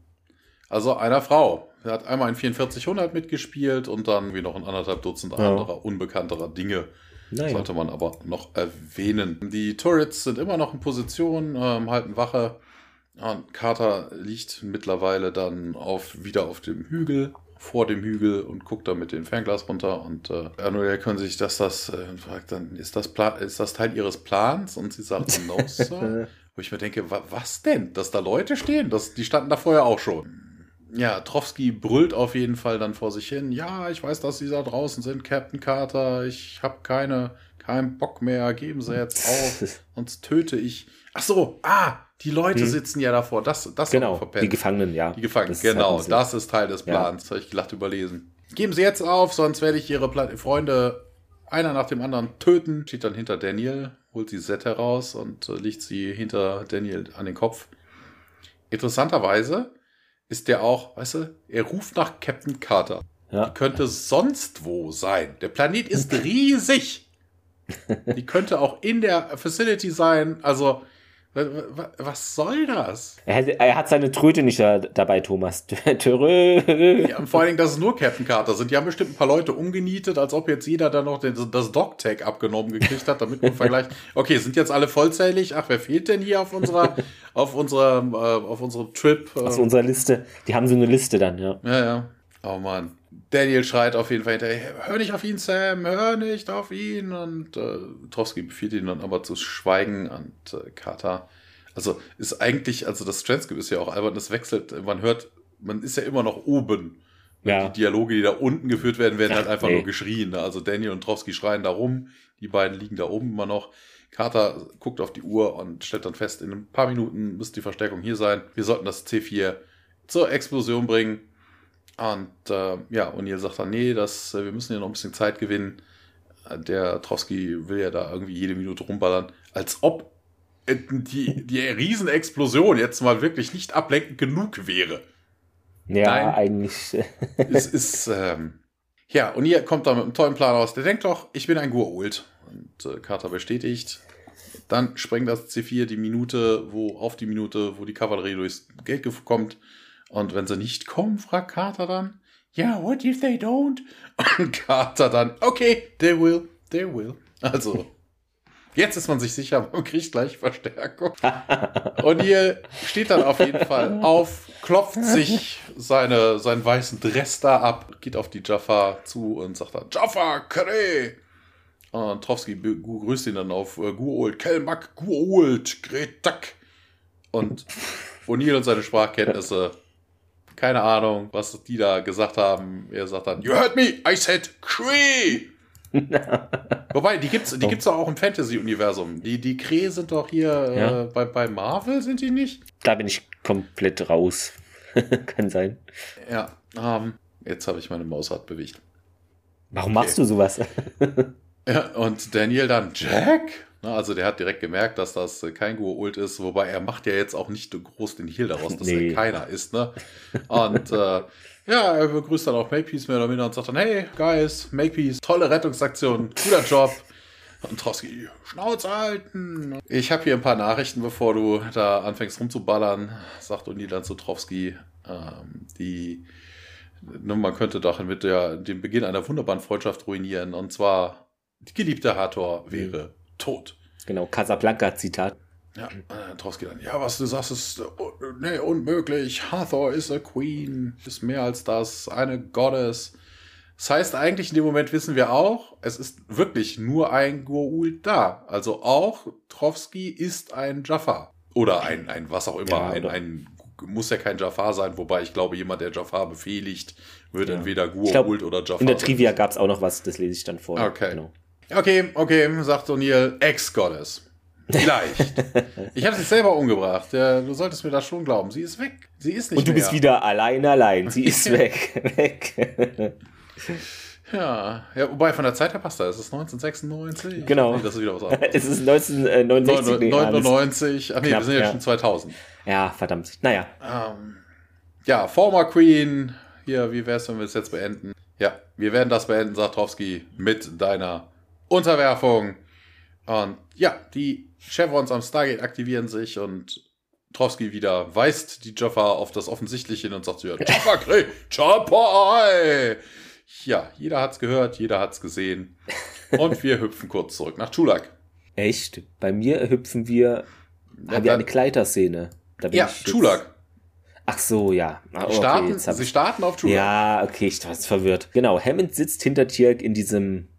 Also einer Frau. Er hat einmal in 4400 mitgespielt und dann wie noch ein anderthalb Dutzend ja. anderer unbekannterer Dinge. Naja. Sollte man aber noch erwähnen. Die Turrets sind immer noch in Position, ähm, halten Wache. Und Carter liegt mittlerweile dann auf, wieder auf dem Hügel, vor dem Hügel und guckt da mit dem Fernglas runter. Und äh, Anuel können sich, dass das, äh, fragt dann, ist das, ist das Teil ihres Plans? Und sie sagt, no, Sir. Wo ich mir denke, wa was denn? Dass da Leute stehen? Das, die standen da vorher auch schon ja, Trowski brüllt auf jeden Fall dann vor sich hin. Ja, ich weiß, dass Sie da draußen sind, Captain Carter. Ich habe keine, keinen Bock mehr. Geben Sie jetzt auf, sonst töte ich. Ach so, ah, die Leute hm. sitzen ja davor. Das, das genau, die Gefangenen, ja. Die Gefangenen, das genau. Das ist Teil des Plans. Ja. Habe ich glatt überlesen. Geben Sie jetzt auf, sonst werde ich Ihre Pla Freunde einer nach dem anderen töten. Steht dann hinter Daniel, holt die Set heraus und äh, legt sie hinter Daniel an den Kopf. Interessanterweise ist der auch, weißt du, er ruft nach Captain Carter. Ja. Die könnte sonst wo sein. Der Planet ist riesig. Die könnte auch in der Facility sein. Also, was soll das? Er hat, er hat seine Tröte nicht dabei, Thomas. ja, vor allen Dingen, dass es nur Captain Carter sind. Die haben bestimmt ein paar Leute umgenietet, als ob jetzt jeder da noch den, das Dog-Tag abgenommen gekriegt hat, damit man vergleicht. Okay, sind jetzt alle vollzählig? Ach, wer fehlt denn hier auf unserer, auf unserer, äh, auf unserem Trip? Auf unserer Liste. Die haben so eine Liste dann, ja. Ja, ja. Oh Mann. Daniel schreit auf jeden Fall hinterher, hör nicht auf ihn, Sam, hör nicht auf ihn. Und äh, Trowski befiehlt ihn dann aber zu schweigen und äh, Carter. Also ist eigentlich, also das Transcript ist ja auch albern, das wechselt, man hört, man ist ja immer noch oben. Ja. Die Dialoge, die da unten geführt werden, werden Ach, halt einfach nee. nur geschrien. Ne? Also Daniel und Trowski schreien da rum, die beiden liegen da oben immer noch. Carter guckt auf die Uhr und stellt dann fest, in ein paar Minuten müsste die Verstärkung hier sein. Wir sollten das C4 zur Explosion bringen. Und äh, ja, O'Neill sagt dann, nee, das, äh, wir müssen ja noch ein bisschen Zeit gewinnen. Der Trowski will ja da irgendwie jede Minute rumballern. Als ob die, die Riesenexplosion jetzt mal wirklich nicht ablenkend genug wäre. Ja, Nein, eigentlich. es ist, ähm, ja, und ihr kommt da mit einem tollen Plan aus. Der denkt doch, ich bin ein Gua'uld. Und äh, Carter bestätigt. Dann sprengt das C4 die Minute, wo auf die Minute, wo die Kavallerie durchs Gate kommt. Und wenn sie nicht kommen, fragt Carter dann, ja, yeah, what if they don't? Und Carter dann, okay, they will, they will. Also, Jetzt ist man sich sicher, man kriegt gleich Verstärkung. Und hier steht dann auf jeden Fall auf, klopft sich seine, seinen weißen Dress da ab, geht auf die Jaffa zu und sagt dann, Jaffa, Kare! Und Trowski grüßt ihn dann auf äh, Guold, Kelmak, Guold, Gretak. Und O'Neill und seine Sprachkenntnisse, keine Ahnung, was die da gesagt haben. Er sagt dann, You heard me, I said Cree! Wobei, die gibt's, die oh. gibt's auch im Fantasy-Universum. Die, die Kree sind doch hier ja. äh, bei, bei Marvel, sind die nicht? Da bin ich komplett raus. Kann sein. Ja, ähm, jetzt habe ich meine Mausrad bewegt. Warum okay. machst du sowas? ja, und Daniel dann, Jack? Na, also der hat direkt gemerkt, dass das kein Gua'uld ist, wobei er macht ja jetzt auch nicht groß den Heal daraus, dass nee. er keiner ist. Ne? Und äh, ja, er begrüßt dann auch Makepeace mehr oder minder und sagt dann, hey, Guys, Makepeace, tolle Rettungsaktion, guter Job. Und Trotsky, Schnauze halten. Ich habe hier ein paar Nachrichten, bevor du da anfängst rumzuballern, sagt Uni dann zu Trowski. Ähm, die, ne, man könnte doch mit der, dem Beginn einer wunderbaren Freundschaft ruinieren. Und zwar, die geliebte Hathor wäre tot. Genau, Casablanca-Zitat. Ja, äh, Trotsky dann, ja, was du sagst, ist uh, nee, unmöglich. Hathor ist a Queen, ist mehr als das, eine Goddess. Das heißt, eigentlich in dem Moment wissen wir auch, es ist wirklich nur ein Goa'uld da. Also auch Trotsky ist ein Jafar. Oder ein, ein was auch immer, ja, ein, ein, muss ja kein Jafar sein, wobei ich glaube, jemand, der Jafar befehligt, wird ja. entweder Goa'uld oder Jafar. In der Trivia gab es auch noch was, das lese ich dann vor. Okay. Genau. Okay, okay, sagt O'Neill, Ex-Goddess. Vielleicht. ich habe sie selber umgebracht. Ja, du solltest mir das schon glauben. Sie ist weg. Sie ist nicht Und du mehr. bist wieder allein, allein. Sie ist weg. weg. Ja, ja, wobei von der Zeit her passt das. Es ist 1996. Genau. Nee, das ist wieder was anderes. es ist 1969. 99. Ach nee, Knapp, wir sind ja, ja, schon 2000. Ja, verdammt. Naja. Ähm, ja, Former Queen. Hier, wie wäre es, wenn wir es jetzt beenden? Ja, wir werden das beenden, sagt Trowski, mit deiner Unterwerfung. Und ja, die Chevrons am Stargate aktivieren sich und Trowski wieder weist die Jaffa auf das Offensichtliche hin und sagt so, ja, Jaffa, Jaffa, Ja, jeder hat's gehört, jeder hat's gesehen. Und wir hüpfen kurz zurück nach Chulak. Echt? Bei mir hüpfen wir, ja, haben wir eine Kleiderszene. ja, Chulak. Ach so, ja. Ah, okay, starten, sie starten auf Chulak. Ja, okay, ich war jetzt verwirrt. Genau, Hammond sitzt hinter Tirk in diesem,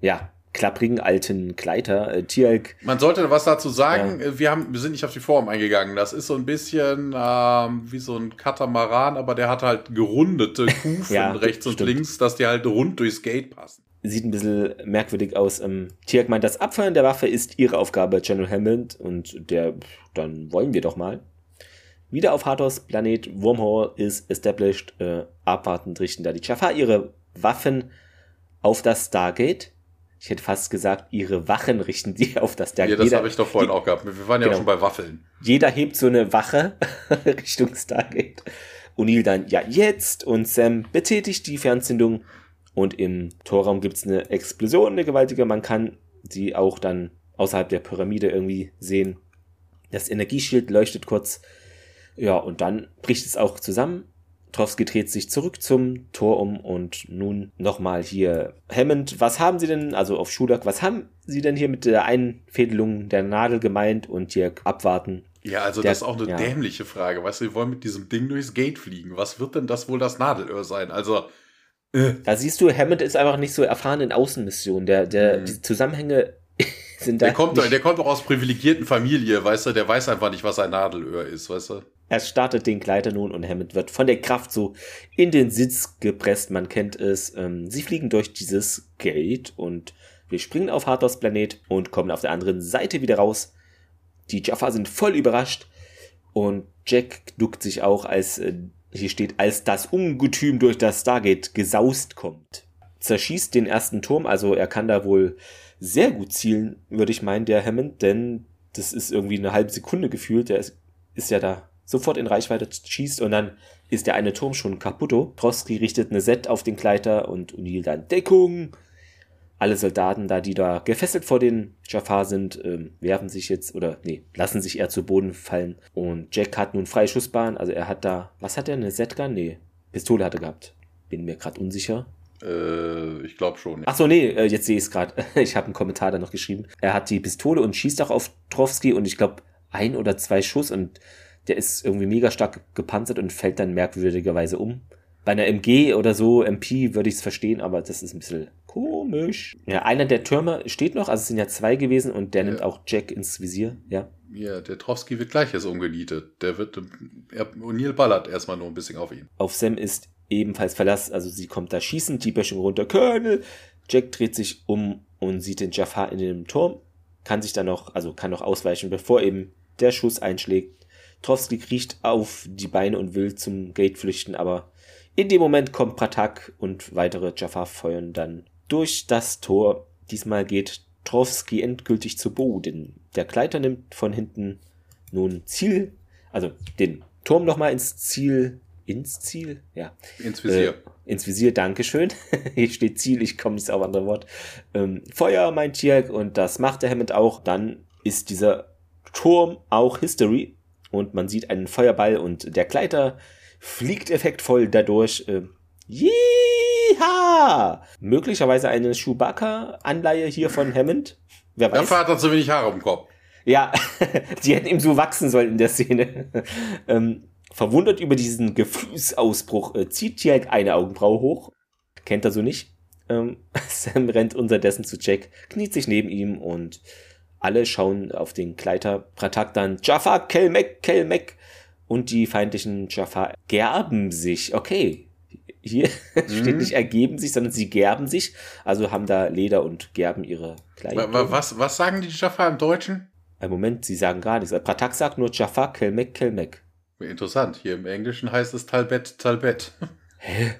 ja, klapprigen alten Kleider. Äh, Tierk. Man sollte was dazu sagen. Ja. Wir, haben, wir sind nicht auf die Form eingegangen. Das ist so ein bisschen ähm, wie so ein Katamaran, aber der hat halt gerundete Kufen ja, rechts und links, dass die halt rund durchs Gate passen. Sieht ein bisschen merkwürdig aus. Ähm, Tierk meint, das Abfeuern der Waffe ist ihre Aufgabe, General Hammond. Und der, dann wollen wir doch mal. Wieder auf Hathors Planet Wormhole ist established. Äh, abwartend richten da die Jaffa ihre Waffen auf das Stargate ich hätte fast gesagt, ihre Wachen richten die auf das Stargate. Ja, das habe ich doch vorhin die, auch gehabt. Wir waren ja genau. auch schon bei Waffeln. Jeder hebt so eine Wache Richtung Stargate. O'Neill dann, ja, jetzt. Und Sam betätigt die Fernzündung. Und im Torraum gibt es eine Explosion, eine gewaltige. Man kann sie auch dann außerhalb der Pyramide irgendwie sehen. Das Energieschild leuchtet kurz. Ja, und dann bricht es auch zusammen. Trowski dreht sich zurück zum Tor um und nun nochmal hier. Hammond, was haben Sie denn, also auf Schudak, was haben Sie denn hier mit der Einfädelung der Nadel gemeint und hier abwarten? Ja, also der, das ist auch eine ja. dämliche Frage. Weißt du, wir wollen mit diesem Ding durchs Gate fliegen. Was wird denn das wohl das Nadelöhr sein? Also, Äh. Da siehst du, Hammond ist einfach nicht so erfahren in Außenmissionen. Der, der, mhm. die Zusammenhänge sind da. Der kommt, der kommt auch aus privilegierten Familie, weißt du, der weiß einfach nicht, was ein Nadelöhr ist, weißt du. Er startet den Gleiter nun und Hammond wird von der Kraft so in den Sitz gepresst, man kennt es. Ähm, sie fliegen durch dieses Gate und wir springen auf Hathors Planet und kommen auf der anderen Seite wieder raus. Die Jaffa sind voll überrascht und Jack duckt sich auch, als äh, hier steht, als das Ungetüm durch das Stargate gesaust kommt. Zerschießt den ersten Turm, also er kann da wohl sehr gut zielen, würde ich meinen, der Hammond, denn das ist irgendwie eine halbe Sekunde gefühlt. Der ist, ist ja da sofort in Reichweite schießt und dann ist der eine Turm schon kaputto. Trotsky richtet eine Set auf den Gleiter und O'Neill dann Deckung. Alle Soldaten da, die da gefesselt vor den Jafar sind, ähm, werfen sich jetzt oder nee, lassen sich eher zu Boden fallen. Und Jack hat nun freie Schussbahn, also er hat da, was hat er, eine Setgun? Nee, Pistole hatte gehabt. Bin mir gerade unsicher. Äh, ich glaube schon. Ja. Ach so, nee, äh, jetzt sehe ich es gerade. Ich habe einen Kommentar da noch geschrieben. Er hat die Pistole und schießt auch auf Trowski und ich glaube ein oder zwei Schuss und der ist irgendwie mega stark gepanzert und fällt dann merkwürdigerweise um. Bei einer MG oder so, MP, würde ich es verstehen, aber das ist ein bisschen komisch. Ja, einer der Türme steht noch, also es sind ja zwei gewesen und der ja. nimmt auch Jack ins Visier, ja. Ja, der Trowski wird gleich jetzt umgenietet. Der wird, O'Neill ballert erstmal nur ein bisschen auf ihn. Auf Sam ist ebenfalls Verlass, also sie kommt da schießend, die Böschung runter, Colonel. Jack dreht sich um und sieht den Jafar in dem Turm, kann sich dann noch, also kann noch ausweichen, bevor eben der Schuss einschlägt. Trowski kriecht auf die Beine und will zum Gate flüchten, aber in dem Moment kommt Pratak und weitere Jafar feuern dann durch das Tor. Diesmal geht Trowski endgültig zu Boden. Der Gleiter nimmt von hinten nun Ziel, also den Turm nochmal ins Ziel ins Ziel? Ja. Ins Visier. Äh, ins Visier, Dankeschön. Hier steht Ziel, ich komme nicht auf andere Wort. Ähm, Feuer, mein Tierk, und das macht der Hammond auch. Dann ist dieser Turm auch History und man sieht einen Feuerball und der Gleiter fliegt effektvoll dadurch. Äh, Jeha! Möglicherweise eine Chewbacca-Anleihe hier von Hammond. Wer weiß. Dafür hat er zu wenig Haare im Kopf. Ja, die hätten ihm so wachsen sollen in der Szene. ähm, Verwundert über diesen Gefühlsausbruch äh, zieht Tiag eine Augenbraue hoch. Kennt er so nicht. Ähm, Sam rennt unterdessen zu Jack, kniet sich neben ihm und alle schauen auf den Gleiter. Pratak dann Jaffa, Kelmek, Kelmek. Und die feindlichen Jaffa gerben sich. Okay. Hier mhm. steht nicht ergeben sich, sondern sie gerben sich. Also haben da Leder und gerben ihre Kleider. Was, was sagen die Jaffa im Deutschen? Ein Moment, sie sagen gar nichts. Pratak sagt nur Jaffa, Kelmek, Kelmek. Interessant. Hier im Englischen heißt es Talbet, Talbet. Hä?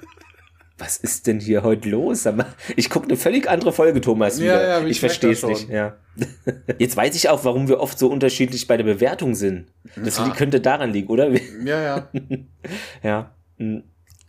Was ist denn hier heute los? Ich gucke eine völlig andere Folge, Thomas. Wieder. Ja, ja, ich verstehe es nicht. Ja. Jetzt weiß ich auch, warum wir oft so unterschiedlich bei der Bewertung sind. Das ah. könnte daran liegen, oder? Ja, ja. ja. Hm.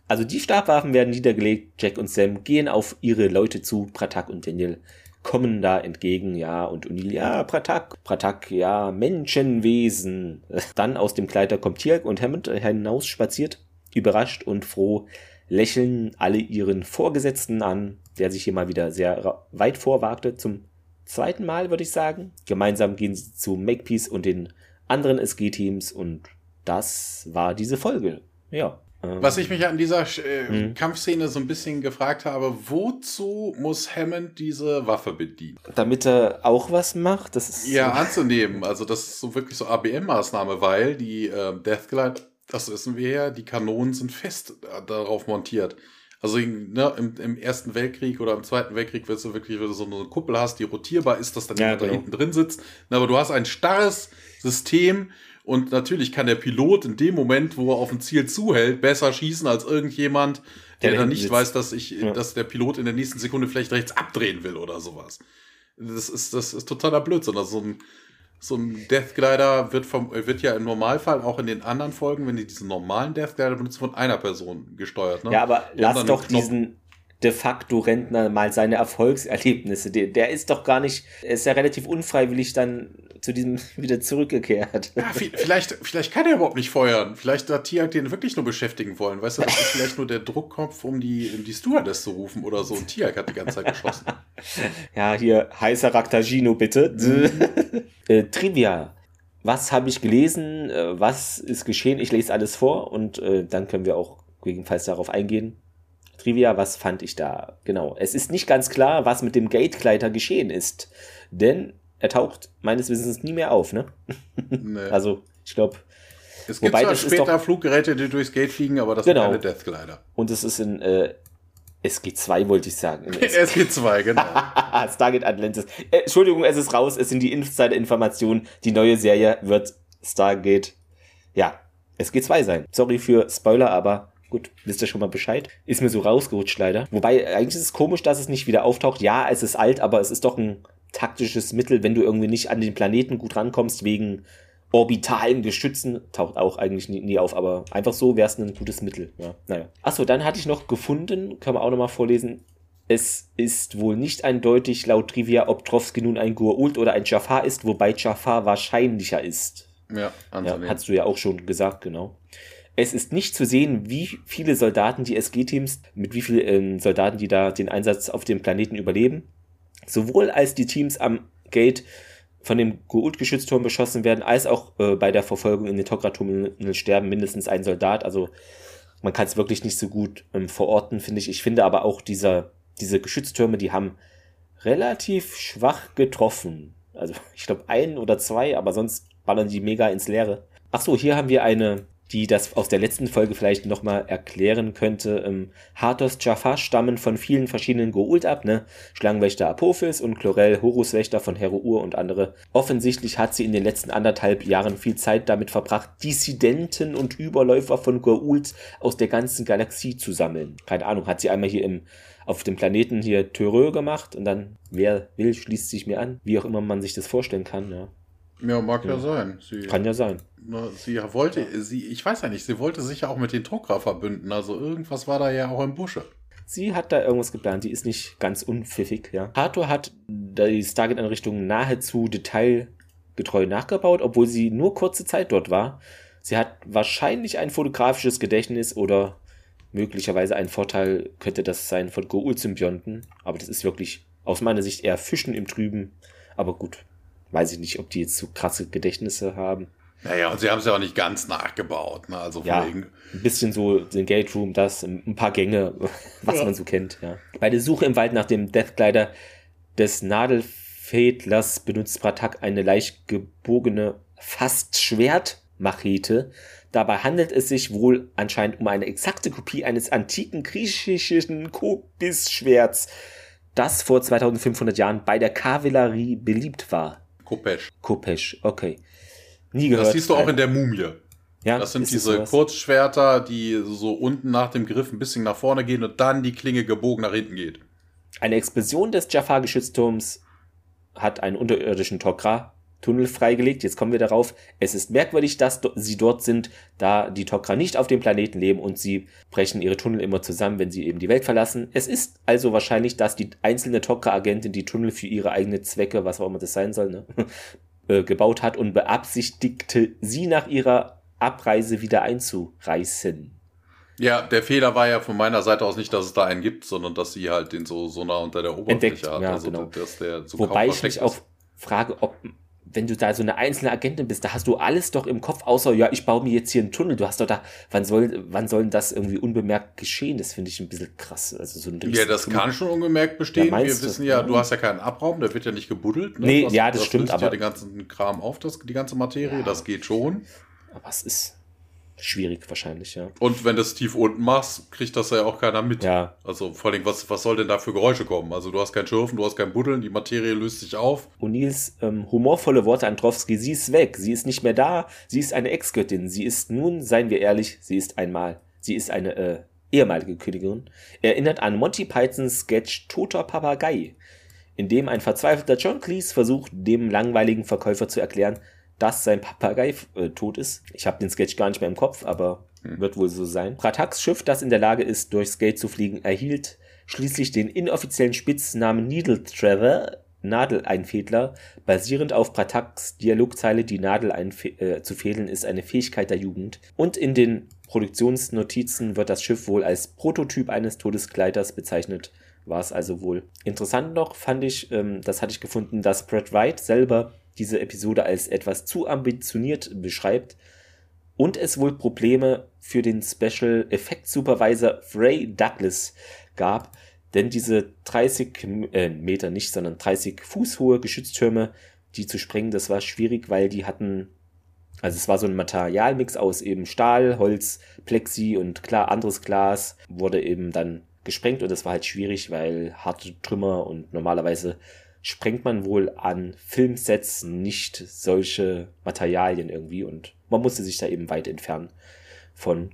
Also die Stabwaffen werden niedergelegt. Jack und Sam gehen auf ihre Leute zu, Pratak und Daniel kommen da entgegen, ja, und Unil, ja, Pratak, Pratak, ja, Menschenwesen. Dann aus dem Kleider kommt Tirk und Hammond hinaus spaziert, überrascht und froh, lächeln alle ihren Vorgesetzten an, der sich hier mal wieder sehr weit vorwagte, zum zweiten Mal, würde ich sagen. Gemeinsam gehen sie zu Makepeace und den anderen SG-Teams und das war diese Folge. Ja. Ähm. Was ich mich an dieser äh, hm. Kampfszene so ein bisschen gefragt habe, wozu muss Hammond diese Waffe bedienen? Damit er auch was macht? Das ist ja, so anzunehmen. Also das ist so wirklich so ABM-Maßnahme, weil die äh, Deathglide, das wissen wir ja, die Kanonen sind fest äh, darauf montiert. Also ne, im, im, Ersten Weltkrieg oder im Zweiten Weltkrieg, wenn du wirklich wenn du so eine Kuppel hast, die rotierbar ist, dass dann ja, jemand genau. da hinten drin sitzt. Aber du hast ein starres System, und natürlich kann der Pilot in dem Moment, wo er auf ein Ziel zuhält, besser schießen als irgendjemand, der, der dann nicht sitzt. weiß, dass ich, ja. dass der Pilot in der nächsten Sekunde vielleicht rechts abdrehen will oder sowas. Das ist, das ist totaler Blödsinn. Also so ein, so ein Death Glider wird, vom, wird ja im Normalfall auch in den anderen Folgen, wenn die diesen normalen Death Glider benutzen, von einer Person gesteuert. Ne? Ja, aber lass doch diesen de facto Rentner mal seine Erfolgserlebnisse. Der, der ist doch gar nicht, er ist ja relativ unfreiwillig dann zu diesem wieder zurückgekehrt. Ja, vielleicht, vielleicht kann er überhaupt nicht feuern. Vielleicht hat Tiag den wirklich nur beschäftigen wollen. Weißt du, das ist vielleicht nur der Druckkopf, um die, um die Stewardess zu rufen oder so. Und Tiag hat die ganze Zeit geschossen. ja, hier heißer Raktagino, bitte. Mhm. äh, Trivia. Was habe ich gelesen? Äh, was ist geschehen? Ich lese alles vor und äh, dann können wir auch gegebenenfalls darauf eingehen. Trivia, was fand ich da? Genau. Es ist nicht ganz klar, was mit dem Gategleiter geschehen ist. Denn er taucht meines Wissens nie mehr auf, ne? Nee. also, ich glaube. Es gibt zwar später doch, Fluggeräte, die durchs Gate fliegen, aber das genau. sind keine Deathglider. Und es ist in äh, SG2, wollte ich sagen. SG2, genau. Stargate Atlantis. Äh, Entschuldigung, es ist raus, es sind die Insider-Informationen. Die neue Serie wird Stargate, ja, SG2 sein. Sorry für Spoiler, aber Gut, wisst ihr schon mal Bescheid. Ist mir so rausgerutscht leider. Wobei, eigentlich ist es komisch, dass es nicht wieder auftaucht. Ja, es ist alt, aber es ist doch ein taktisches Mittel, wenn du irgendwie nicht an den Planeten gut rankommst, wegen orbitalen Geschützen. Taucht auch eigentlich nie, nie auf, aber einfach so wäre es ein gutes Mittel. Ja, naja. Achso, dann hatte ich noch gefunden, kann man auch nochmal vorlesen. Es ist wohl nicht eindeutig laut Trivia, ob Trowski nun ein Gurult oder ein Jafar ist, wobei Jafar wahrscheinlicher ist. Ja, ja hast du ja auch schon gesagt, genau. Es ist nicht zu sehen, wie viele Soldaten die SG-Teams, mit wie vielen äh, Soldaten die da den Einsatz auf dem Planeten überleben. Sowohl als die Teams am Gate von dem Goult-Geschützturm beschossen werden, als auch äh, bei der Verfolgung in den Tokra-Tunnel sterben mindestens ein Soldat. Also man kann es wirklich nicht so gut ähm, verorten, finde ich. Ich finde aber auch dieser, diese Geschütztürme, die haben relativ schwach getroffen. Also ich glaube ein oder zwei, aber sonst ballern die mega ins Leere. Ach so, hier haben wir eine die das aus der letzten Folge vielleicht nochmal erklären könnte. Ähm, Hathors Jafar stammen von vielen verschiedenen Goult ab, ne? Schlangenwächter Apophis und Chlorel Horuswächter von Heruur und andere. Offensichtlich hat sie in den letzten anderthalb Jahren viel Zeit damit verbracht, Dissidenten und Überläufer von Goult aus der ganzen Galaxie zu sammeln. Keine Ahnung, hat sie einmal hier im auf dem Planeten hier Thürö gemacht und dann, wer will, schließt sich mir an. Wie auch immer man sich das vorstellen kann, ja. Ja, mag ja, ja sein. Sie, Kann ja sein. Na, sie wollte, ja. sie, ich weiß ja nicht, sie wollte sich ja auch mit den Tok'ra verbünden. Also irgendwas war da ja auch im Busche. Sie hat da irgendwas geplant, die ist nicht ganz unpfiffig, ja. Hathor hat die Stargate-Einrichtung nahezu detailgetreu nachgebaut, obwohl sie nur kurze Zeit dort war. Sie hat wahrscheinlich ein fotografisches Gedächtnis oder möglicherweise ein Vorteil könnte das sein von Goul-Symbionten. Aber das ist wirklich aus meiner Sicht eher Fischen im Trüben. Aber gut, weiß ich nicht, ob die jetzt so krasse Gedächtnisse haben. Naja, und sie haben es ja auch nicht ganz nachgebaut. Ne? Also ja, ein bisschen so den Gate Room, das, ein paar Gänge, was ja. man so kennt. Ja. Bei der Suche im Wald nach dem Deathglider des Nadelfädlers benutzt Pratak eine leicht gebogene, fast Schwertmachete. Dabei handelt es sich wohl anscheinend um eine exakte Kopie eines antiken griechischen Kobisschwerts, das vor 2500 Jahren bei der Kavallerie beliebt war. Kopesch. Kopesch, okay. Nie gehört. Das siehst du auch in der Mumie. Ja, das sind diese das Kurzschwerter, die so unten nach dem Griff ein bisschen nach vorne gehen und dann die Klinge gebogen nach hinten geht. Eine Explosion des Jafar-Geschützturms hat einen unterirdischen Tok'ra Tunnel freigelegt. Jetzt kommen wir darauf. Es ist merkwürdig, dass sie dort sind, da die Tok'ra nicht auf dem Planeten leben und sie brechen ihre Tunnel immer zusammen, wenn sie eben die Welt verlassen. Es ist also wahrscheinlich, dass die einzelne Tok'ra-Agentin die Tunnel für ihre eigenen Zwecke, was auch immer das sein soll, ne, äh, gebaut hat und beabsichtigte, sie nach ihrer Abreise wieder einzureißen. Ja, der Fehler war ja von meiner Seite aus nicht, dass es da einen gibt, sondern dass sie halt den so, so nah unter der Oberfläche Entdeckt, hat. Ja, also, genau. dass der so Wobei ich mich auch frage, ob wenn du da so eine einzelne Agentin bist, da hast du alles doch im Kopf, außer, ja, ich baue mir jetzt hier einen Tunnel. Du hast doch da, wann soll, wann soll das irgendwie unbemerkt geschehen? Das finde ich ein bisschen krass. Also so ein ja, das Tunnel. kann schon unbemerkt bestehen. Ja, Wir wissen ja, du hast ja keinen Abraum, der wird ja nicht gebuddelt. Ne? Nee, das, ja, das, das stimmt. aber ja den ganzen Kram auf, das, die ganze Materie, ja, das geht schon. Aber es ist, schwierig wahrscheinlich, ja. Und wenn du es tief unten machst, kriegt das ja auch keiner mit. Ja. Also vor allem, was, was soll denn da für Geräusche kommen? Also du hast kein Schürfen, du hast kein Buddeln, die Materie löst sich auf. O'Neills ähm, humorvolle Worte an Trowski, sie ist weg, sie ist nicht mehr da, sie ist eine Ex-Göttin, sie ist nun, seien wir ehrlich, sie ist einmal, sie ist eine äh, ehemalige Königin, erinnert an Monty Pythons Sketch Toter Papagei, in dem ein verzweifelter John Cleese versucht, dem langweiligen Verkäufer zu erklären, dass sein Papagei äh, tot ist. Ich habe den Sketch gar nicht mehr im Kopf, aber hm. wird wohl so sein. Prataks Schiff, das in der Lage ist, durchs Gate zu fliegen, erhielt schließlich den inoffiziellen Spitznamen Needle Trevor, Nadeleinfädler, basierend auf Prataks Dialogzeile Die Nadel äh, zu fädeln ist eine Fähigkeit der Jugend. Und in den Produktionsnotizen wird das Schiff wohl als Prototyp eines Todeskleiders bezeichnet. War es also wohl. Interessant noch fand ich, ähm, das hatte ich gefunden, dass Brad Wright selber diese Episode als etwas zu ambitioniert beschreibt. und es wohl Probleme für den Special Effect Supervisor Frey Douglas gab, denn diese 30 äh, Meter nicht, sondern 30 Fuß hohe Geschütztürme, die zu sprengen, das war schwierig, weil die hatten, also es war so ein Materialmix aus eben Stahl, Holz, Plexi und klar anderes Glas, wurde eben dann gesprengt und das war halt schwierig, weil harte Trümmer und normalerweise sprengt man wohl an Filmsets nicht solche Materialien irgendwie und man musste sich da eben weit entfernen von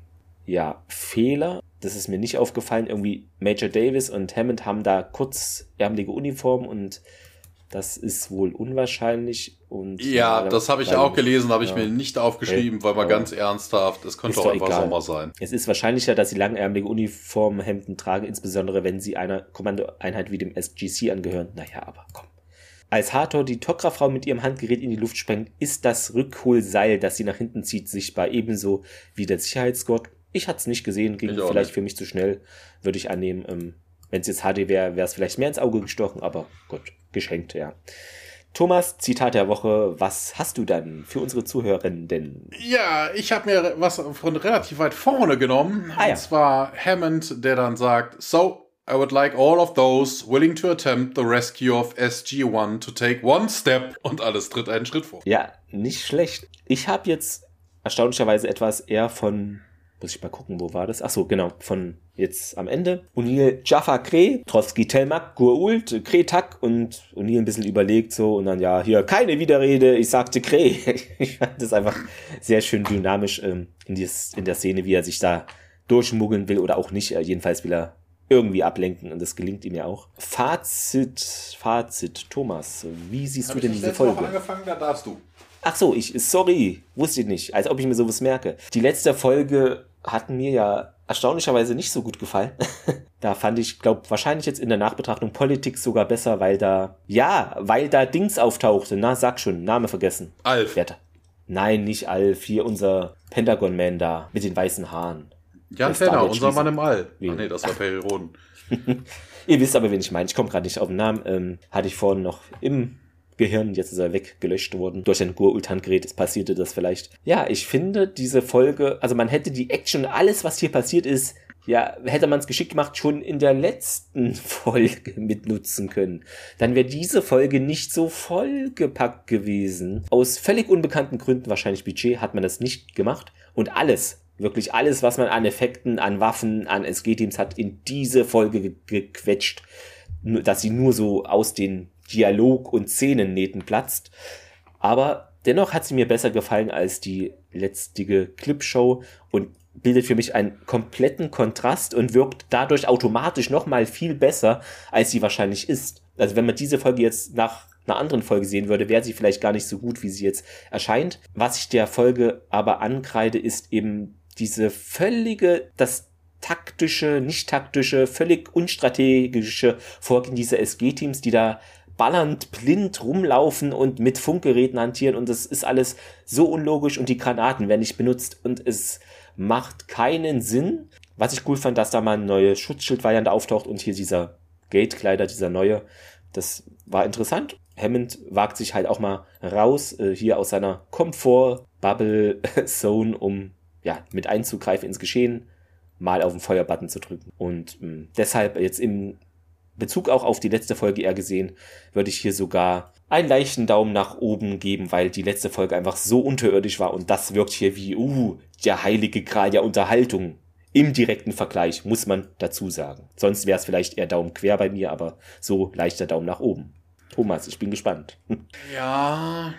ja, Fehler. Das ist mir nicht aufgefallen. Irgendwie Major Davis und Hammond haben da kurzärmelige Uniformen und das ist wohl unwahrscheinlich. Und ja, das habe ich auch gelesen, habe ich ja. mir nicht aufgeschrieben, weil man ganz ernsthaft, es könnte auch einfach egal. Sommer sein. Es ist wahrscheinlicher, dass sie langärmelige Uniformhemden tragen, insbesondere wenn sie einer Kommandoeinheit wie dem SGC angehören. Naja, aber komm. Als Hathor die Tokra-Frau mit ihrem Handgerät in die Luft sprengt, ist das Rückholseil, das sie nach hinten zieht, sichtbar, ebenso wie der Sicherheitsgurt. Ich hatte es nicht gesehen, ging vielleicht nicht. für mich zu schnell, würde ich annehmen. Ähm, wenn es jetzt HD wäre, wäre es vielleicht mehr ins Auge gestochen, aber gut, geschenkt, ja. Thomas, Zitat der Woche, was hast du dann für unsere Zuhörerinnen denn? Ja, ich habe mir was von relativ weit vorne genommen. Ah, ja. Und zwar Hammond, der dann sagt, So, I would like all of those willing to attempt the rescue of SG-1 to take one step und alles tritt einen Schritt vor. Ja, nicht schlecht. Ich habe jetzt erstaunlicherweise etwas eher von muss ich mal gucken, wo war das? Ach so, genau, von jetzt am Ende. O'Neill, Jaffa Kre, Trotsky, Telmak, Gurult, Kretak und O'Neill ein bisschen überlegt so und dann ja, hier keine Widerrede, ich sagte Kre. ich fand das einfach sehr schön dynamisch ähm, in, dies, in der Szene, wie er sich da durchmuggeln will oder auch nicht. Äh, jedenfalls will er irgendwie ablenken und das gelingt ihm ja auch. Fazit, Fazit, Thomas, wie siehst Hab du denn diese Folge? Angefangen, da darfst du. Ach so, ich, sorry, wusste ich nicht, als ob ich mir sowas merke. Die letzte Folge hatten mir ja erstaunlicherweise nicht so gut gefallen. da fand ich, glaube wahrscheinlich jetzt in der Nachbetrachtung Politik sogar besser, weil da, ja, weil da Dings auftauchte. Na, sag schon, Name vergessen. Alf. Werte. Nein, nicht Alf, hier unser Pentagon-Man da mit den weißen Haaren. Jan Fenner, unser Mann im All. Ach nee, das war Perry Roden. Ihr wisst aber, wen ich meine. Ich komme gerade nicht auf den Namen. Ähm, hatte ich vorhin noch im Gehirn, jetzt ist er weggelöscht worden durch ein Gur-Ultan-Gerät, es passierte das vielleicht. Ja, ich finde diese Folge, also man hätte die Action alles, was hier passiert ist, ja, hätte man es geschickt gemacht, schon in der letzten Folge mitnutzen können. Dann wäre diese Folge nicht so vollgepackt gewesen. Aus völlig unbekannten Gründen, wahrscheinlich Budget, hat man das nicht gemacht. Und alles, wirklich alles, was man an Effekten, an Waffen, an SG-Teams hat, in diese Folge gequetscht. Dass sie nur so aus den Dialog- und Szenennähten platzt. Aber dennoch hat sie mir besser gefallen als die letztige Clipshow und bildet für mich einen kompletten Kontrast und wirkt dadurch automatisch nochmal viel besser, als sie wahrscheinlich ist. Also wenn man diese Folge jetzt nach einer anderen Folge sehen würde, wäre sie vielleicht gar nicht so gut, wie sie jetzt erscheint. Was ich der Folge aber ankreide, ist eben diese völlige, das taktische, nicht taktische, völlig unstrategische Vorgehen dieser SG-Teams, die da ballernd blind rumlaufen und mit Funkgeräten hantieren und das ist alles so unlogisch und die Granaten werden nicht benutzt und es macht keinen Sinn. Was ich cool fand, dass da mal eine neue Schutzschildvariante auftaucht und hier dieser Gatekleider, dieser neue, das war interessant. Hammond wagt sich halt auch mal raus, äh, hier aus seiner Komfort-Bubble-Zone, um ja, mit einzugreifen ins Geschehen, mal auf den Feuerbutton zu drücken. Und mh, ähm, deshalb jetzt im Bezug auch auf die letzte Folge eher gesehen, würde ich hier sogar einen leichten Daumen nach oben geben, weil die letzte Folge einfach so unterirdisch war und das wirkt hier wie, uh, der heilige Gral der Unterhaltung. Im direkten Vergleich, muss man dazu sagen. Sonst wäre es vielleicht eher Daumen quer bei mir, aber so leichter Daumen nach oben. Thomas, ich bin gespannt. Ja,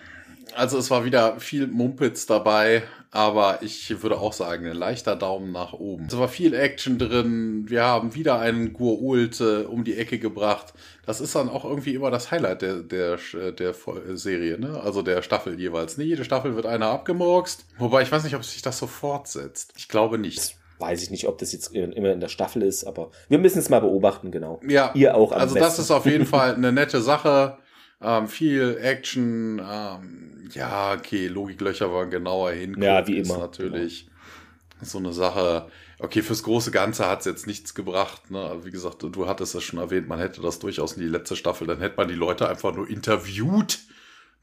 also es war wieder viel Mumpitz dabei, aber ich würde auch sagen, ein leichter Daumen nach oben. Es war viel Action drin. Wir haben wieder einen Gur-Ult äh, um die Ecke gebracht. Das ist dann auch irgendwie immer das Highlight der, der, der Serie, ne? Also der Staffel jeweils. Ne? Jede Staffel wird einer abgemurkst. Wobei ich weiß nicht, ob sich das so fortsetzt. Ich glaube nicht weiß ich nicht, ob das jetzt immer in der Staffel ist, aber wir müssen es mal beobachten, genau. Ja, ihr auch. also besten. das ist auf jeden Fall eine nette Sache. Ähm, viel Action, ähm, ja, okay, Logiklöcher waren genauer hingucken. Ja, wie immer. natürlich genau. so eine Sache. Okay, fürs große Ganze hat es jetzt nichts gebracht. Ne? Wie gesagt, du hattest es schon erwähnt, man hätte das durchaus in die letzte Staffel, dann hätte man die Leute einfach nur interviewt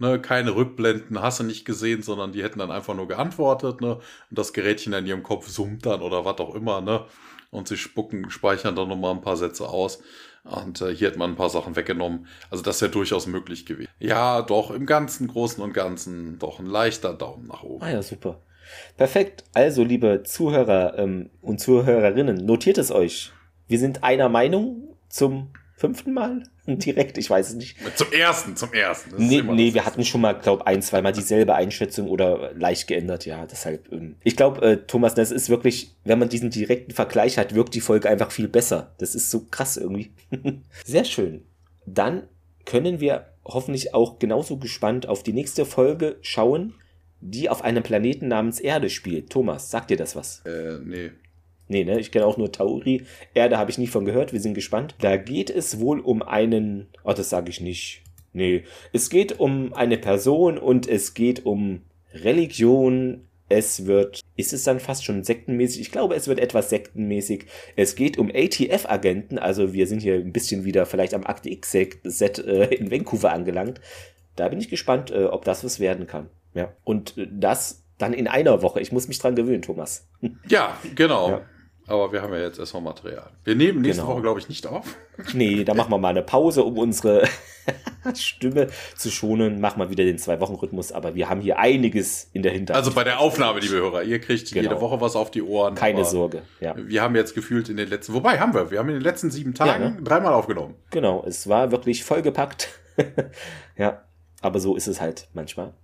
Ne, keine Rückblenden, hast du nicht gesehen, sondern die hätten dann einfach nur geantwortet, ne? Und das Gerätchen in ihrem Kopf summt dann oder was auch immer, ne? Und sie spucken, speichern dann nochmal ein paar Sätze aus. Und äh, hier hat man ein paar Sachen weggenommen. Also das ja durchaus möglich gewesen. Ja, doch, im ganzen Großen und Ganzen doch ein leichter Daumen nach oben. Ah ja, super. Perfekt. Also, liebe Zuhörer ähm, und Zuhörerinnen, notiert es euch. Wir sind einer Meinung zum fünften Mal direkt, ich weiß es nicht. Zum ersten, zum ersten. Das nee, nee wir hatten schon mal, glaube ein, zweimal dieselbe Einschätzung oder leicht geändert, ja, deshalb. Ähm, ich glaube, äh, Thomas, das ist wirklich, wenn man diesen direkten Vergleich hat, wirkt die Folge einfach viel besser. Das ist so krass irgendwie. Sehr schön. Dann können wir hoffentlich auch genauso gespannt auf die nächste Folge schauen, die auf einem Planeten namens Erde spielt. Thomas, sagt dir das was? Äh, nee. Nee, ne? Ich kenne auch nur Tauri. Erde habe ich nie von gehört. Wir sind gespannt. Da geht es wohl um einen. Oh, das sage ich nicht. Nee. Es geht um eine Person und es geht um Religion. Es wird. Ist es dann fast schon sektenmäßig? Ich glaube, es wird etwas sektenmäßig. Es geht um ATF-Agenten. Also, wir sind hier ein bisschen wieder vielleicht am Akte X-Set äh, in Vancouver angelangt. Da bin ich gespannt, äh, ob das was werden kann. Ja. Und äh, das dann in einer Woche. Ich muss mich dran gewöhnen, Thomas. Ja, genau. Ja. Aber wir haben ja jetzt erstmal Material. Wir nehmen nächste genau. Woche, glaube ich, nicht auf. Nee, da machen wir mal eine Pause, um unsere Stimme zu schonen. Machen wir wieder den Zwei-Wochen-Rhythmus. Aber wir haben hier einiges in der Hinterhand. Also bei der Aufnahme, liebe Hörer, ihr kriegt genau. jede Woche was auf die Ohren. Keine Sorge, ja. Wir haben jetzt gefühlt in den letzten, wobei haben wir, wir haben in den letzten sieben Tagen ja, ne? dreimal aufgenommen. Genau, es war wirklich vollgepackt. ja, aber so ist es halt manchmal.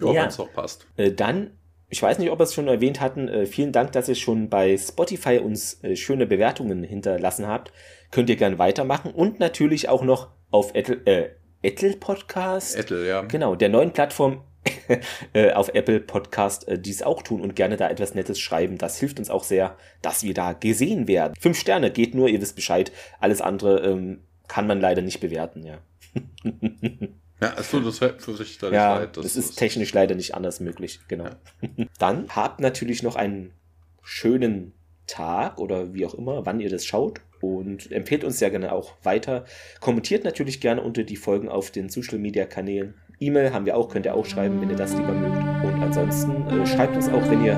Ja, ja. wenn es auch passt. Äh, dann ich weiß nicht, ob wir es schon erwähnt hatten. Äh, vielen Dank, dass ihr schon bei Spotify uns äh, schöne Bewertungen hinterlassen habt. Könnt ihr gerne weitermachen. Und natürlich auch noch auf Apple, äh, Apple Podcast. Apple, ja. Genau, der neuen Plattform äh, auf Apple Podcast äh, dies auch tun und gerne da etwas Nettes schreiben. Das hilft uns auch sehr, dass wir da gesehen werden. Fünf Sterne geht nur, ihr wisst Bescheid. Alles andere ähm, kann man leider nicht bewerten, ja. Ja, es tut uns für sich da ja, leid. Das, das ist technisch leider nicht anders möglich, genau. Ja. Dann habt natürlich noch einen schönen Tag oder wie auch immer, wann ihr das schaut und empfehlt uns sehr gerne auch weiter. Kommentiert natürlich gerne unter die Folgen auf den Social Media Kanälen. E-Mail haben wir auch, könnt ihr auch schreiben, wenn ihr das lieber mögt. Und ansonsten äh, schreibt uns auch, wenn ihr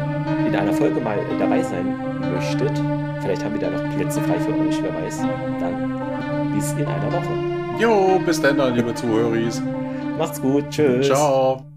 in einer Folge mal äh, dabei sein möchtet. Vielleicht haben wir da noch Plätze frei für euch, wer weiß. Dann bis in einer Woche. Jo, bis dann, liebe Zuhörer. Macht's gut. Tschüss. Ciao.